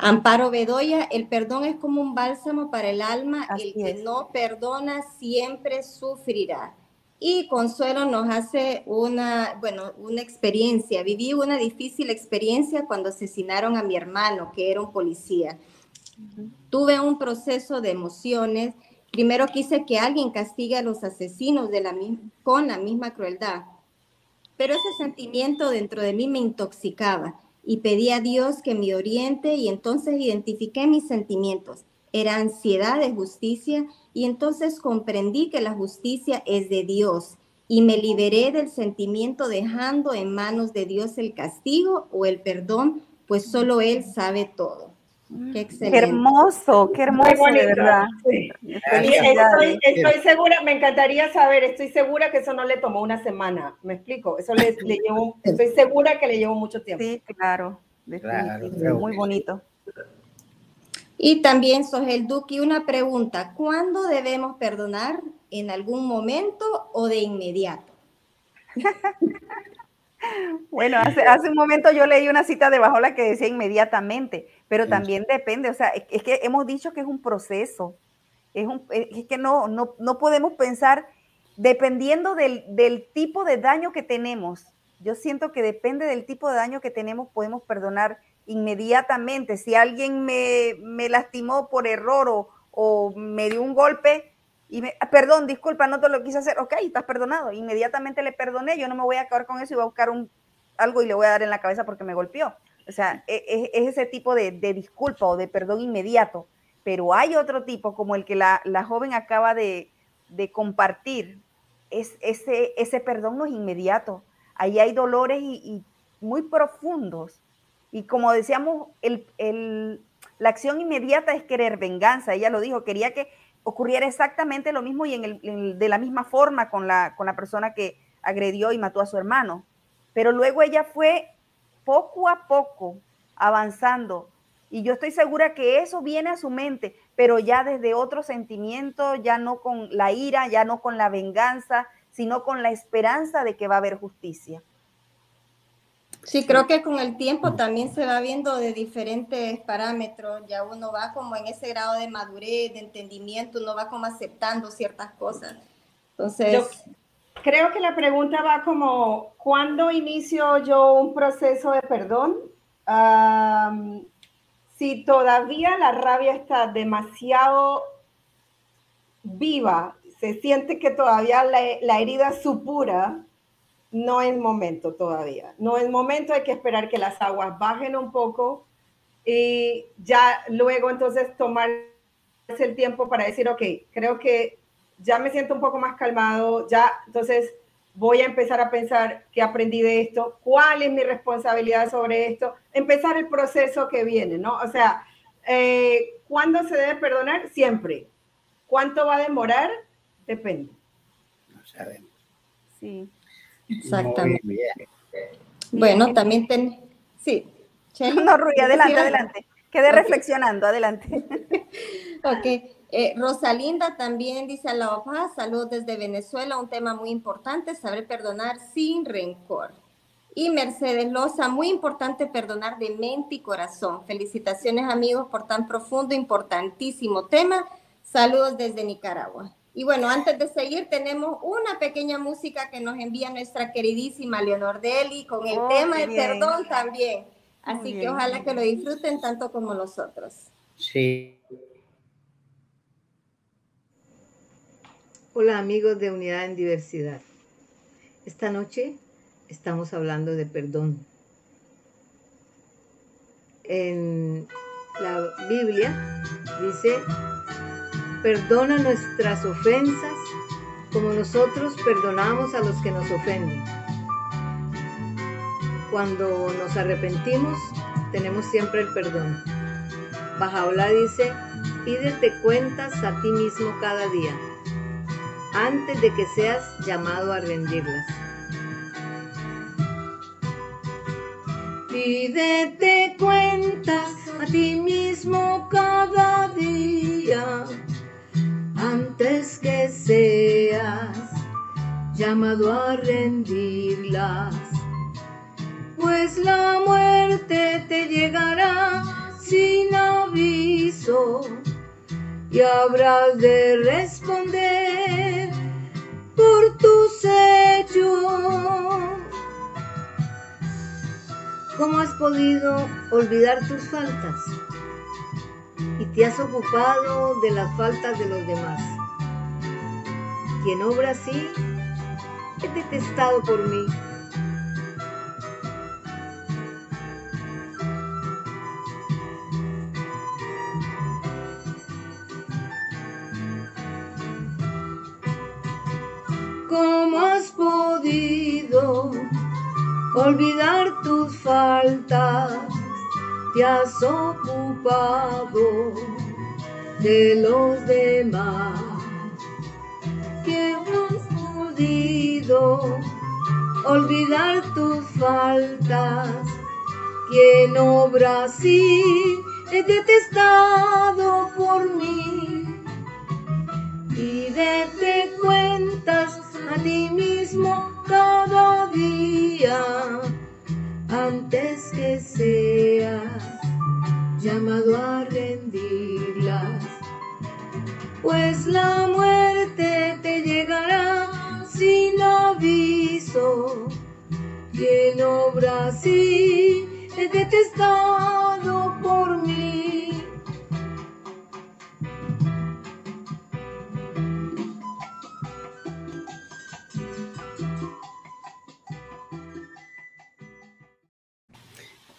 Amparo Bedoya, el perdón es como un bálsamo para el alma, Así el que es. no perdona siempre sufrirá. Y Consuelo nos hace una, bueno, una experiencia. Viví una difícil experiencia cuando asesinaron a mi hermano, que era un policía. Tuve un proceso de emociones. Primero quise que alguien castigue a los asesinos de la, con la misma crueldad. Pero ese sentimiento dentro de mí me intoxicaba y pedí a Dios que me oriente y entonces identifiqué mis sentimientos. Era ansiedad de justicia y entonces comprendí que la justicia es de Dios y me liberé del sentimiento dejando en manos de Dios el castigo o el perdón, pues solo Él sabe todo. Qué hermoso, qué Muy hermoso, bonito. de verdad. Sí. Estoy, estoy segura, me encantaría saber, estoy segura que eso no le tomó una semana, ¿me explico? Eso le, le llevó, estoy segura que le llevó mucho tiempo. Sí, claro. Claro, Muy bonito. Y también, Sogel Duque, una pregunta. ¿Cuándo debemos perdonar? ¿En algún momento o de inmediato? Bueno, hace, hace un momento yo leí una cita de Bajola que decía inmediatamente, pero también depende, o sea, es, es que hemos dicho que es un proceso, es, un, es que no, no, no podemos pensar dependiendo del, del tipo de daño que tenemos. Yo siento que depende del tipo de daño que tenemos, podemos perdonar inmediatamente. Si alguien me, me lastimó por error o, o me dio un golpe, y me, "Ah, perdón, disculpa, no te lo quise hacer, ok, estás perdonado. Inmediatamente le perdoné, yo no me voy a acabar con eso y voy a buscar un, algo y le voy a dar en la cabeza porque me golpeó. O sea, e- e- es, ese tipo de, de disculpa o de perdón inmediato. Pero hay otro tipo, como el que la, la joven acaba de, de compartir. Es, ese, ese perdón no es inmediato. Ahí hay dolores y, muy profundos. Y como decíamos, el, el- la acción inmediata es querer venganza. Ella lo dijo, quería que ocurriera exactamente lo mismo y en el- de la misma forma con la, con la persona que agredió y mató a su hermano. Pero luego ella fue poco a poco avanzando. Y yo estoy segura que eso viene a su mente, pero ya desde otro sentimiento, ya no con la ira, ya no con la venganza, sino con la esperanza de que va a haber justicia. Sí, creo que con el tiempo también se va viendo de diferentes parámetros, ya uno va como en ese grado de madurez, de entendimiento, uno va como aceptando ciertas cosas. Entonces, Yo creo que la pregunta va como, ¿cuándo inicio yo un proceso de perdón? Am, si todavía la rabia está demasiado viva, se siente que todavía la, la herida supura, no es momento todavía. No es momento, hay que esperar que las aguas bajen un poco y ya luego entonces tomarse el tiempo para decir, ok, creo que ya me siento un poco más calmado, ya entonces voy a empezar a pensar qué aprendí de esto, cuál es mi responsabilidad sobre esto, empezar el proceso que viene, ¿no? O sea, eh, ¿cuándo se debe perdonar? Siempre. ¿Cuánto va a demorar? Depende. No sabemos. Sí. Exactamente. Muy bien. Bueno, también ten... Sí. No, Rui, ¿quieres adelante, adelante. Quedé reflexionando, adelante. Ok. Eh, Rosalinda también dice a la papá, saludos desde Venezuela, un tema muy importante, saber perdonar sin rencor. Y Mercedes Loza, muy importante perdonar de mente y corazón. Felicitaciones amigos por tan profundo, importantísimo tema. Saludos desde Nicaragua. Y bueno, antes de seguir, tenemos una pequeña música que nos envía nuestra queridísima Leonor Deli con el Oh, tema del perdón también. Así que ojalá que lo disfruten tanto como nosotros. Sí. Hola amigos de Unidad en Diversidad. Esta noche estamos hablando de perdón. En la Biblia dice, Perdona nuestras ofensas como nosotros perdonamos a los que nos ofenden. Cuando nos arrepentimos, tenemos siempre el perdón. Bajaola dice, pídete cuentas a ti mismo cada día, antes de que seas llamado a rendirlas. Pídete cuentas a ti mismo cada día antes que seas llamado a rendirlas. Pues la muerte te llegará sin aviso y habrás de responder por tus hechos. ¿Cómo has podido olvidar tus faltas? Y te has ocupado de las faltas de los demás. Quien obra así es detestado por mí. ¿Cómo has podido olvidar tus faltas, te has ocupado de los demás. Que has podido olvidar tus faltas, quien obra así es detestado por mí. Y dete cuentas a ti mismo cada día antes que seas llamado a rendirlas. Pues la muerte te llegará sin aviso. Quien obra así es detestado por mí.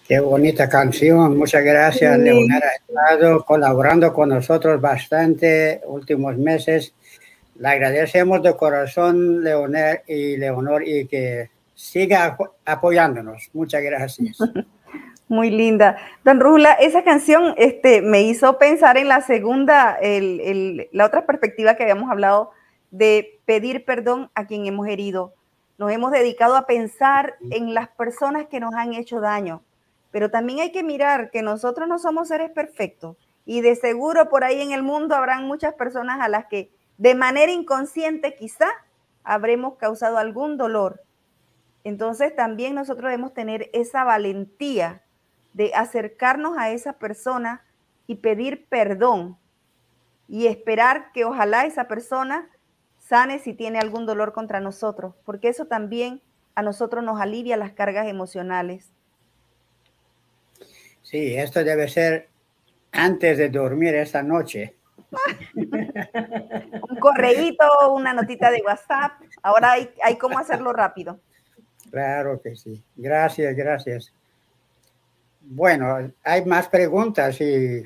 Qué bonita canción. Muchas gracias, Sí. Leonor. Ha estado colaborando con nosotros bastante últimos meses. Le agradecemos de corazón, Leonor y Leonor, y que siga apo- apoyándonos. Muchas gracias. Muy linda. Don Rula, esa canción este, me hizo pensar en la segunda, el- el- la otra perspectiva que habíamos hablado de pedir perdón a quien hemos herido. Nos hemos dedicado a pensar en las personas que nos han hecho daño, pero también hay que mirar que nosotros no somos seres perfectos y de seguro por ahí en el mundo habrán muchas personas a las que de manera inconsciente quizá habremos causado algún dolor. Entonces también nosotros debemos tener esa valentía de acercarnos a esa persona y pedir perdón y esperar que ojalá esa persona sane si tiene algún dolor contra nosotros, porque eso también a nosotros nos alivia las cargas emocionales. Sí, esto debe ser antes de dormir esta noche. Un correíto, una notita de WhatsApp, ahora hay, hay cómo hacerlo rápido. Claro que sí. Gracias, gracias. Bueno, hay más preguntas y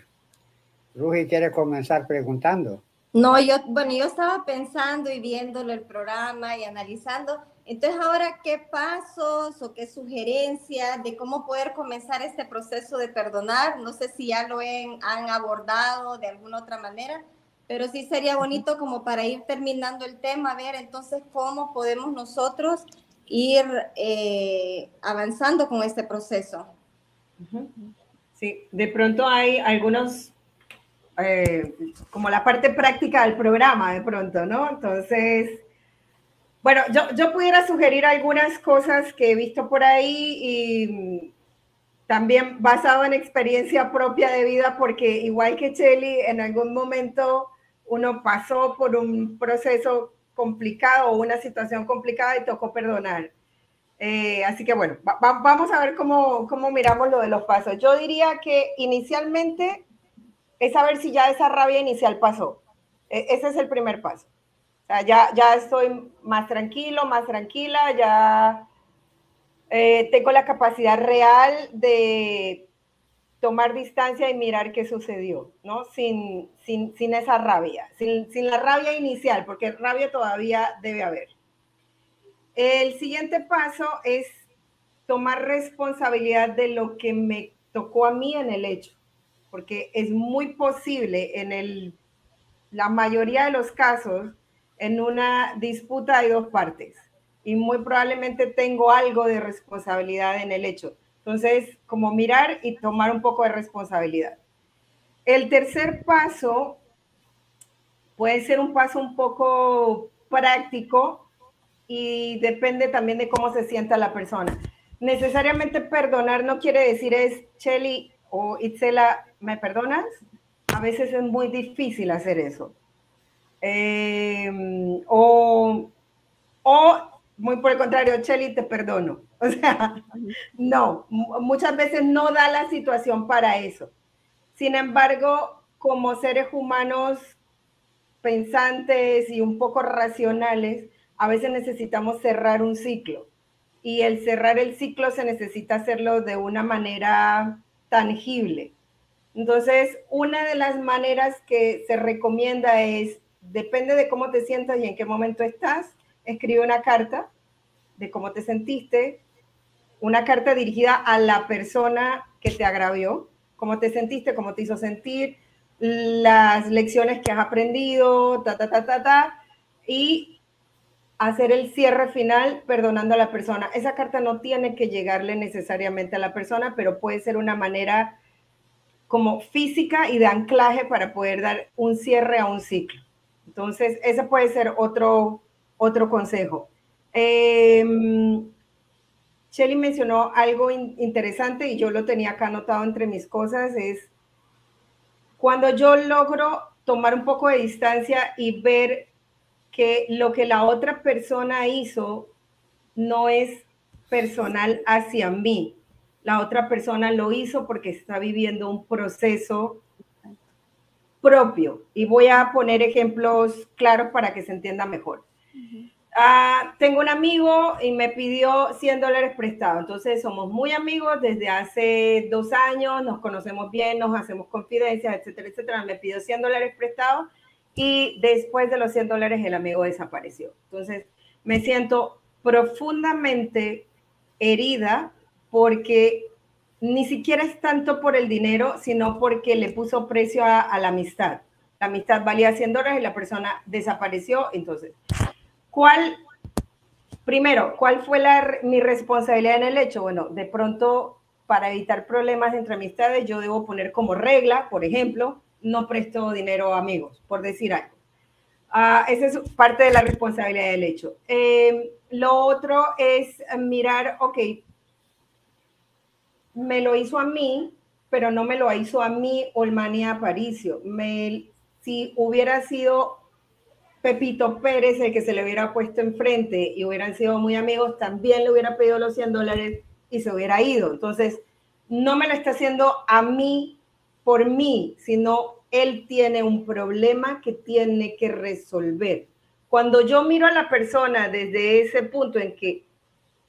Rugi quiere comenzar preguntando. No, yo, bueno, yo estaba pensando y viéndolo el programa y analizando. Entonces, ahora, ¿qué pasos o qué sugerencias de cómo poder comenzar este proceso de perdonar? No sé si ya lo han, han abordado de alguna otra manera, pero sí sería bonito como para ir terminando el tema, ver entonces cómo podemos nosotros ir eh, avanzando con este proceso. Sí, de pronto hay algunos, eh, como la parte práctica del programa, de pronto, ¿no? Entonces, bueno, yo, yo pudiera sugerir algunas cosas que he visto por ahí y mm, también basado en experiencia propia de vida, porque igual que Chelly, en algún momento uno pasó por un proceso complicado o una situación complicada y tocó perdonar. Eh, así que bueno, va- va- vamos a ver cómo, cómo miramos lo de los pasos. Yo diría que inicialmente es saber si ya esa rabia inicial pasó. E- ese es el primer paso. O sea, ya, ya estoy más tranquilo, más tranquila, ya eh, tengo la capacidad real de tomar distancia y mirar qué sucedió, ¿no? Sin, sin, sin esa rabia, sin, sin la rabia inicial, porque rabia todavía debe haber. El siguiente paso es tomar responsabilidad de lo que me tocó a mí en el hecho, porque es muy posible en el, la mayoría de los casos, en una disputa hay dos partes y muy probablemente tengo algo de responsabilidad en el hecho. Entonces, como mirar y tomar un poco de responsabilidad. El tercer paso puede ser un paso un poco práctico y depende también de cómo se sienta la persona. Necesariamente perdonar no quiere decir es, Shelly o Itzela, ¿me perdonas? A veces es muy difícil hacer eso. Eh, o, o, muy por el contrario, Shelly, te perdono. O sea, no, muchas veces no da la situación para eso. Sin embargo, como seres humanos pensantes y un poco racionales, a veces necesitamos cerrar un ciclo. Y el cerrar el ciclo se necesita hacerlo de una manera tangible. Entonces, una de las maneras que se recomienda es, depende de cómo te sientas y en qué momento estás, escribe una carta de cómo te sentiste, una carta dirigida a la persona que te agravió, cómo te sentiste, cómo te hizo sentir, las lecciones que has aprendido, ta, ta, ta, ta, ta, y hacer el cierre final perdonando a la persona. Esa carta no tiene que llegarle necesariamente a la persona, pero puede ser una manera como física y de anclaje para poder dar un cierre a un ciclo. Entonces, ese puede ser otro, otro consejo. Eh, Shelly mencionó algo interesante y yo lo tenía acá anotado entre mis cosas, es cuando yo logro tomar un poco de distancia y ver que lo que la otra persona hizo no es personal hacia mí. La otra persona lo hizo porque está viviendo un proceso propio. Y voy a poner ejemplos claros para que se entienda mejor. Ah, tengo un amigo y me pidió 100 dólares prestado. Entonces somos muy amigos desde hace dos años, nos conocemos bien, nos hacemos confidencias, etcétera, etcétera. Me pidió 100 dólares prestado y después de los 100 dólares el amigo desapareció. Entonces me siento profundamente herida porque ni siquiera es tanto por el dinero, sino porque le puso precio a, la amistad. La amistad valía 100 dólares y la persona desapareció. Entonces, ¿Cuál, primero, cuál fue la, mi responsabilidad en el hecho? Bueno, de pronto, para evitar problemas entre amistades, yo debo poner como regla, por ejemplo, no presto dinero a amigos, por decir algo. Uh, esa es parte de la responsabilidad del hecho. Eh, lo otro es mirar, ok, me lo hizo a mí, pero no me lo hizo a mí Olmania Aparicio. Me, si hubiera sido Pepito Pérez, el que se le hubiera puesto enfrente y hubieran sido muy amigos, también le hubiera pedido los 100 dólares y se hubiera ido. Entonces, no me lo está haciendo a mí por mí, sino él tiene un problema que tiene que resolver. Cuando yo miro a la persona desde ese punto en que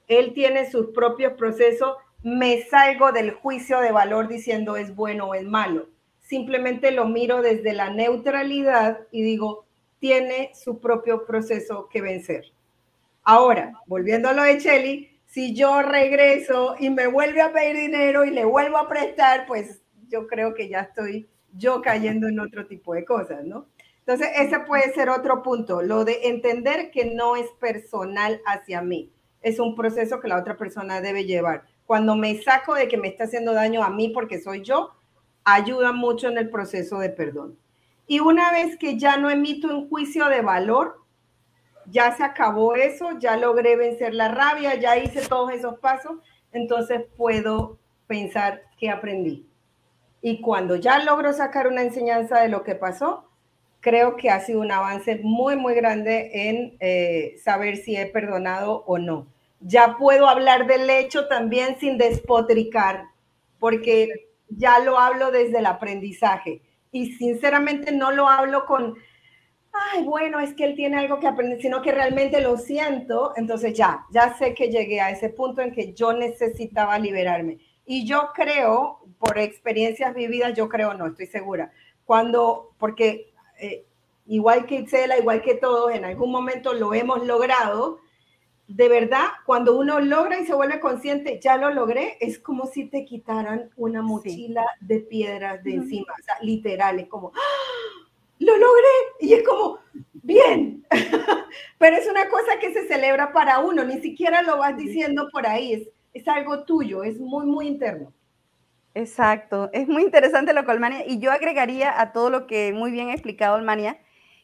él tiene sus propios procesos, me salgo del juicio de valor diciendo es bueno o es malo. Simplemente lo miro desde la neutralidad y digo, tiene su propio proceso que vencer. Ahora, volviendo a lo de Chelly, si yo regreso y me vuelve a pedir dinero y le vuelvo a prestar, pues yo creo que ya estoy yo cayendo en otro tipo de cosas, ¿no? Entonces, ese puede ser otro punto, lo de entender que no es personal hacia mí, es un proceso que la otra persona debe llevar. Cuando me saco de que me está haciendo daño a mí porque soy yo, ayuda mucho en el proceso de perdón. Y una vez que ya no emito un juicio de valor, ya se acabó eso, ya logré vencer la rabia, ya hice todos esos pasos, entonces puedo pensar que aprendí. Y cuando ya logro sacar una enseñanza de lo que pasó, creo que ha sido un avance muy, muy grande en eh, saber si he perdonado o no. Ya puedo hablar del hecho también sin despotricar, porque ya lo hablo desde el aprendizaje. Y sinceramente no lo hablo con, ay, bueno, es que él tiene algo que aprender, sino que realmente lo siento, entonces ya, ya sé que llegué a ese punto en que yo necesitaba liberarme. Y yo creo, por experiencias vividas, yo creo, no, estoy segura, cuando, porque eh, igual que Itzela, igual que todos, en algún momento lo hemos logrado, de verdad, cuando uno logra y se vuelve consciente, ya lo logré, es como si te quitaran una mochila de piedras de encima, o sea, literal, es como, ¡Ah! lo logré, y es como, bien, pero es una cosa que se celebra para uno, ni siquiera lo vas diciendo por ahí, es, es algo tuyo, es muy, muy interno. Exacto, es muy interesante lo que Almania, y yo agregaría a todo lo que muy bien ha explicado Almania,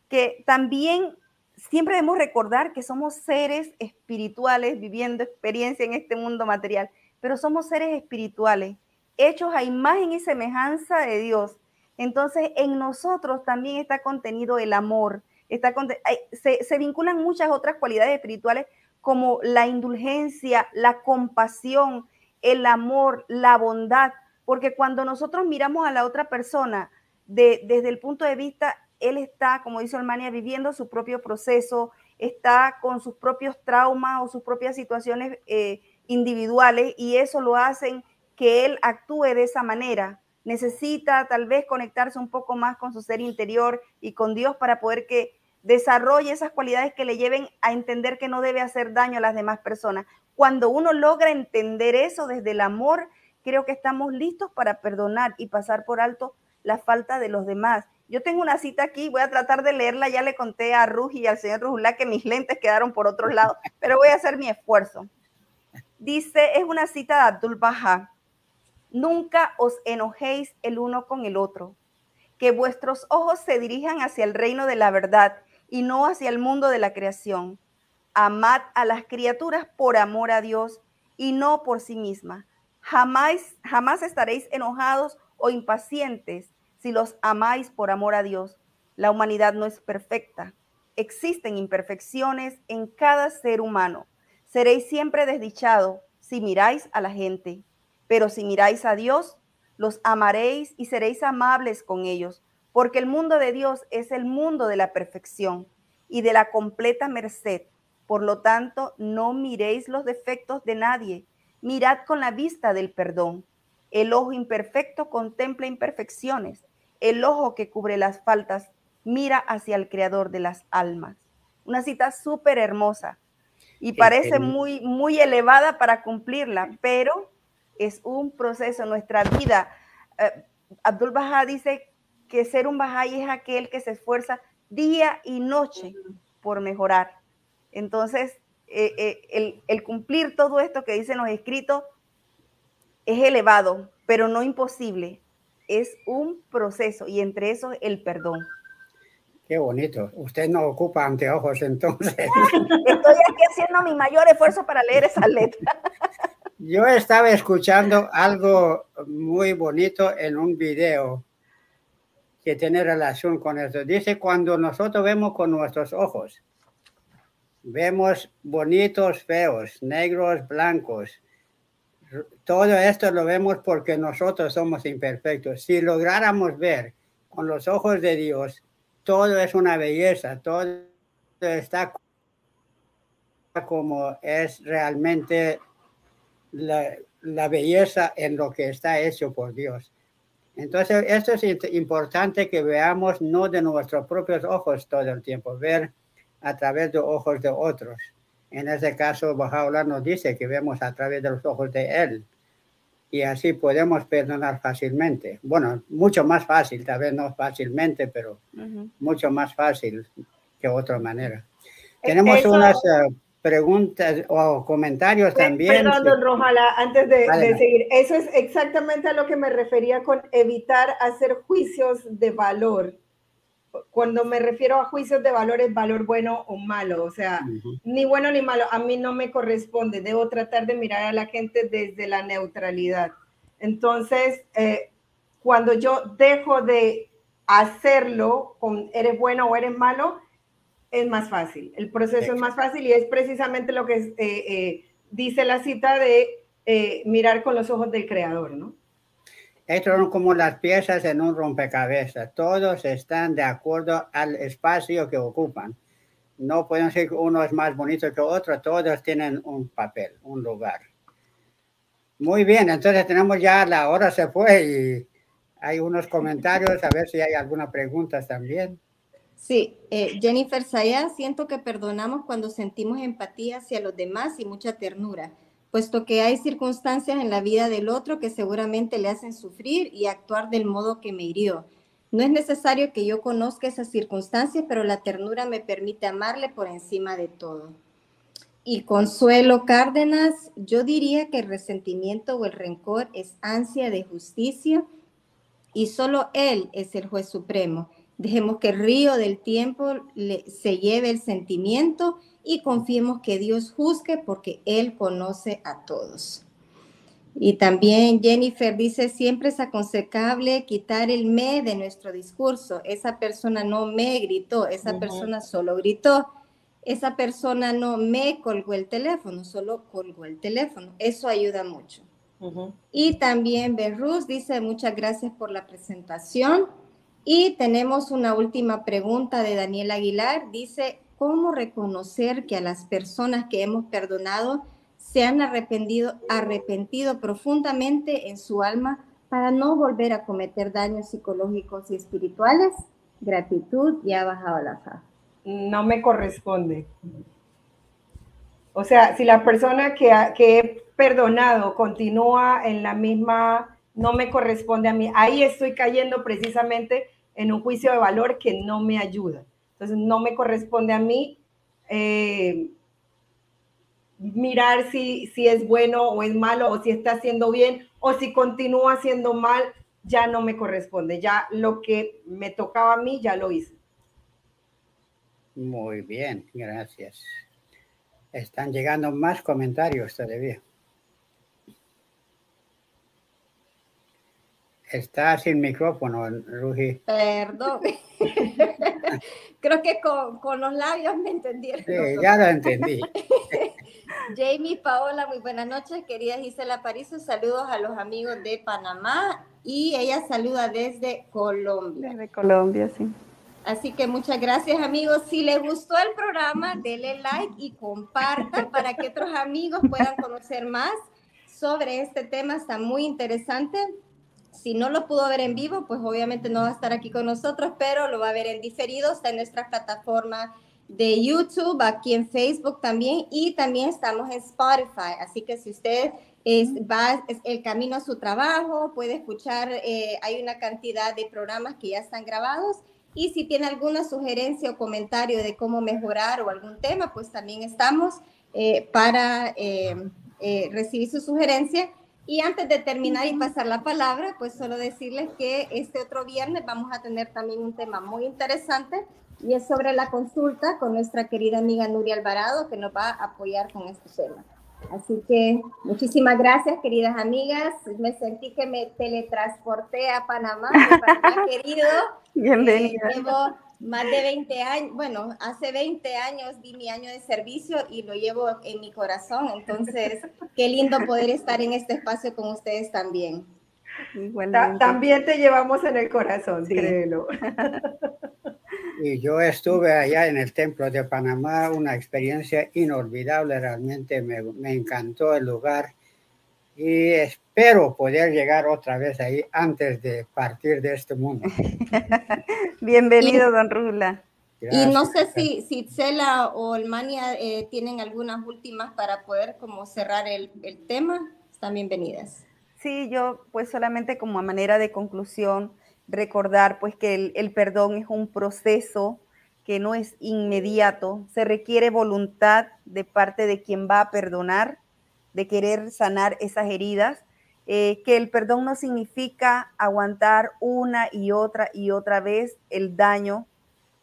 que también siempre debemos recordar que somos seres espirituales viviendo experiencia en este mundo material, pero somos seres espirituales, hechos a imagen y semejanza de Dios. Entonces, en nosotros también está contenido el amor, está se, se vinculan muchas otras cualidades espirituales como la indulgencia, la compasión, el amor, la bondad, porque cuando nosotros miramos a la otra persona desde el punto de vista, él está, como dice Almania, viviendo su propio proceso, está con sus propios traumas o sus propias situaciones eh, individuales y eso lo hacen que él actúe de esa manera. Necesita tal vez conectarse un poco más con su ser interior y con Dios para poder que desarrolle esas cualidades que le lleven a entender que no debe hacer daño a las demás personas. Cuando uno logra entender eso desde el amor, creo que estamos listos para perdonar y pasar por alto la falta de los demás. Yo tengo una cita aquí, voy a tratar de leerla, ya le conté a Ruji y al señor Rujulá que mis lentes quedaron por otro lado, pero voy a hacer mi esfuerzo. Dice, es una cita de Abdul Baha, nunca os enojéis el uno con el otro, que vuestros ojos se dirijan hacia el reino de la verdad y no hacia el mundo de la creación. Amad a las criaturas por amor a Dios y no por sí misma Jamás, jamás estaréis enojados o impacientes si los amáis por amor a Dios. La humanidad no es perfecta. Existen imperfecciones en cada ser humano. Seréis siempre desdichados si miráis a la gente, pero si miráis a Dios, los amaréis y seréis amables con ellos, porque el mundo de Dios es el mundo de la perfección y de la completa merced. Por lo tanto, no miréis los defectos de nadie, Mirad con la vista del perdón. El ojo imperfecto contempla imperfecciones. El ojo que cubre las faltas mira hacia el creador de las almas. Una cita súper hermosa y parece muy, muy elevada para cumplirla, pero es un proceso en nuestra vida. Eh, Abdul Baha dice que ser un Bahá'í es aquel que se esfuerza día y noche por mejorar. Entonces, eh, eh, el, cumplir todo esto que dicen los escritos es elevado, pero no imposible. Es un proceso y entre eso el perdón. Qué bonito. Usted no ocupa anteojos entonces. Estoy aquí haciendo mi mayor esfuerzo para leer esa letra. Yo estaba escuchando algo muy bonito en un video que tiene relación con eso. Dice, cuando nosotros vemos con nuestros ojos, Vemos bonitos, feos, negros, blancos. Todo esto lo vemos porque nosotros somos imperfectos. Si lográramos ver con los ojos de Dios, todo es una belleza, todo está como es realmente la, belleza en lo que está hecho por Dios. Entonces, esto es importante que veamos no de nuestros propios ojos todo el tiempo, ver a través de ojos de otros. En ese caso, Bajaola nos dice que vemos a través de los ojos de Él y así podemos perdonar fácilmente. Bueno, mucho más fácil, tal vez no fácilmente, pero mucho más fácil que otra manera. Tenemos unas eh, preguntas o comentarios también. Perdón, don Rojala, antes de, de, seguir, eso es exactamente a lo que me refería con evitar hacer juicios de valor cuando me refiero a juicios de valores, valor bueno o malo, o sea, ni bueno ni malo, a mí no me corresponde, debo tratar de mirar a la gente desde la neutralidad. Entonces, eh, cuando yo dejo de hacerlo con eres bueno o eres malo, es más fácil, el proceso es más fácil y es precisamente lo que eh, eh, dice la cita de mirar con los ojos del creador, ¿no? Estos son como las piezas en un rompecabezas. Todos están de acuerdo al espacio que ocupan. No pueden decir que uno es más bonito que otro. Todos tienen un papel, un lugar. Muy bien, entonces tenemos ya la hora se fue y hay unos comentarios. A ver si hay alguna pregunta también. Sí, eh, Jennifer Sayán, siento que perdonamos cuando sentimos empatía hacia los demás y mucha ternura puesto que hay circunstancias en la vida del otro que seguramente le hacen sufrir y actuar del modo que me hirió. No es necesario que yo conozca esas circunstancias, pero la ternura me permite amarle por encima de todo. Y Consuelo Cárdenas, yo diría que el resentimiento o el rencor es ansia de justicia y solo Él es el juez supremo. Dejemos que el río del tiempo se lleve el sentimiento y confiemos que Dios juzgue porque Él conoce a todos. Y también Jennifer dice, siempre es aconsejable quitar el me de nuestro discurso. Esa persona no me gritó, esa persona solo gritó esa persona no me colgó el teléfono, solo colgó el teléfono. Eso ayuda mucho. Y también Berruz dice, muchas gracias por la presentación. Y tenemos una última pregunta de Daniel Aguilar. Dice, ¿cómo reconocer que a las personas que hemos perdonado se han arrepentido, arrepentido profundamente en su alma para no volver a cometer daños psicológicos y espirituales? Gratitud y ha bajado la fa no me corresponde. O sea, si la persona que, que he perdonado continúa en la misma, no me corresponde a mí, ahí estoy cayendo precisamente en un juicio de valor que no me ayuda. Entonces, no me corresponde a mí eh, mirar si, si es bueno o es malo, o si está haciendo bien, o si continúa haciendo mal, ya no me corresponde. Ya lo que me tocaba a mí, ya lo hice. Muy bien, gracias. Están llegando más comentarios todavía. Está sin micrófono, Rugi. Perdón. Creo que con, los labios me entendieron. Sí, ya lo entendí. Jamie Paola, muy buenas noches. Querida Gisela París, saludos a los amigos de Panamá y ella saluda desde Colombia. Desde Colombia, sí. Así que muchas gracias amigos. Si les gustó el programa, denle like y compartan para que otros amigos puedan conocer más sobre este tema. Está muy interesante. Si no lo pudo ver en vivo, pues obviamente no va a estar aquí con nosotros, pero lo va a ver en diferido. Está en nuestra plataforma de YouTube, aquí en Facebook también y también estamos en Spotify. Así que si usted es, va es el camino a su trabajo, puede escuchar, eh, hay una cantidad de programas que ya están grabados y si tiene alguna sugerencia o comentario de cómo mejorar o algún tema, pues también estamos eh, para eh, eh, recibir su sugerencia. Y antes de terminar y pasar la palabra, pues solo decirles que este otro viernes vamos a tener también un tema muy interesante y es sobre la consulta con nuestra querida amiga Nuria Alvarado, que nos va a apoyar con este tema. Así que muchísimas gracias, queridas amigas. Me sentí que me teletransporté a Panamá, mi Panamá querido. Bienvenida. Eh, llevo más de 20 años, bueno, hace 20 años di mi año de servicio y lo llevo en mi corazón. Entonces, qué lindo poder estar en este espacio con ustedes también. también te llevamos en el corazón, créelo. Y yo estuve allá en el Templo de Panamá, una experiencia inolvidable, realmente me, me encantó el lugar y espero poder llegar otra vez ahí antes de partir de este mundo. Bienvenido, don Rula. y no sé si, si Cela o Almania eh, tienen algunas últimas para poder como cerrar el, el tema. Están bienvenidas. Sí, yo pues solamente como a manera de conclusión, recordar pues que el, perdón es un proceso que no es inmediato, se requiere voluntad de parte de quien va a perdonar, de querer sanar esas heridas, eh, que el perdón no significa aguantar una y otra y otra vez el daño,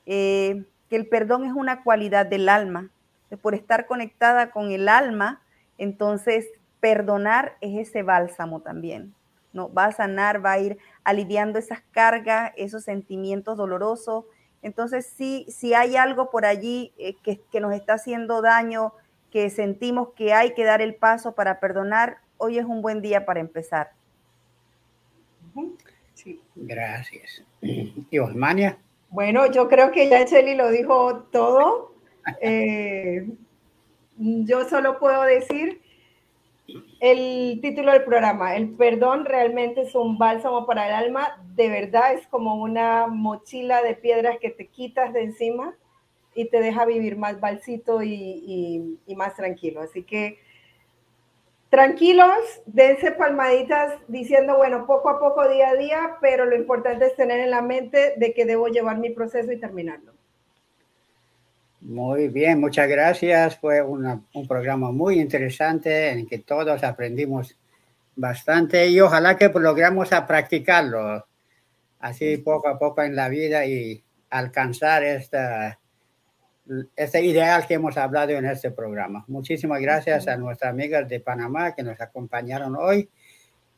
eh, que el perdón es una cualidad del alma, por estar conectada con el alma, entonces perdonar es ese bálsamo también. ¿no? Va a sanar, va a ir aliviando esas cargas, esos sentimientos dolorosos. Entonces, sí, si hay algo por allí eh, que, que, nos está haciendo daño, que sentimos que hay que dar el paso para perdonar, hoy es un buen día para empezar. Sí. Gracias. ¿Y Osmania? Bueno, yo creo que ya Cheli lo dijo todo. Eh, yo solo puedo decir el título del programa, el perdón realmente es un bálsamo para el alma, de verdad es como una mochila de piedras que te quitas de encima y te deja vivir más balsito y, más tranquilo. Así que tranquilos, dense palmaditas diciendo, bueno, poco a poco, día a día, pero lo importante es tener en la mente de que debo llevar mi proceso y terminarlo. Muy bien, muchas gracias. Fue una, un programa muy interesante en que todos aprendimos bastante y ojalá que logremos a practicarlo así poco a poco en la vida y alcanzar esta, este ideal que hemos hablado en este programa. Muchísimas gracias a nuestras amigas de Panamá que nos acompañaron hoy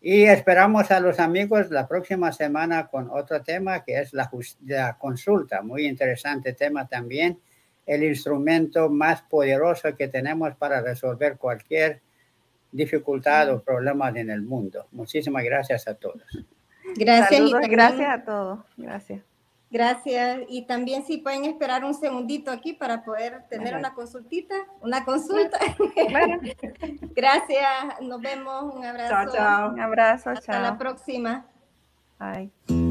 y esperamos a los amigos la próxima semana con otro tema que es la, la consulta. Muy interesante tema también el instrumento más poderoso que tenemos para resolver cualquier dificultad o problema en el mundo. Muchísimas gracias a todos. Gracias. y gracias a todos. Gracias. Gracias. Y también si pueden esperar un segundito aquí para poder tener una consultita, una consulta. gracias. Nos vemos. Un abrazo. Chao, chao. Un abrazo. Hasta la próxima. Bye.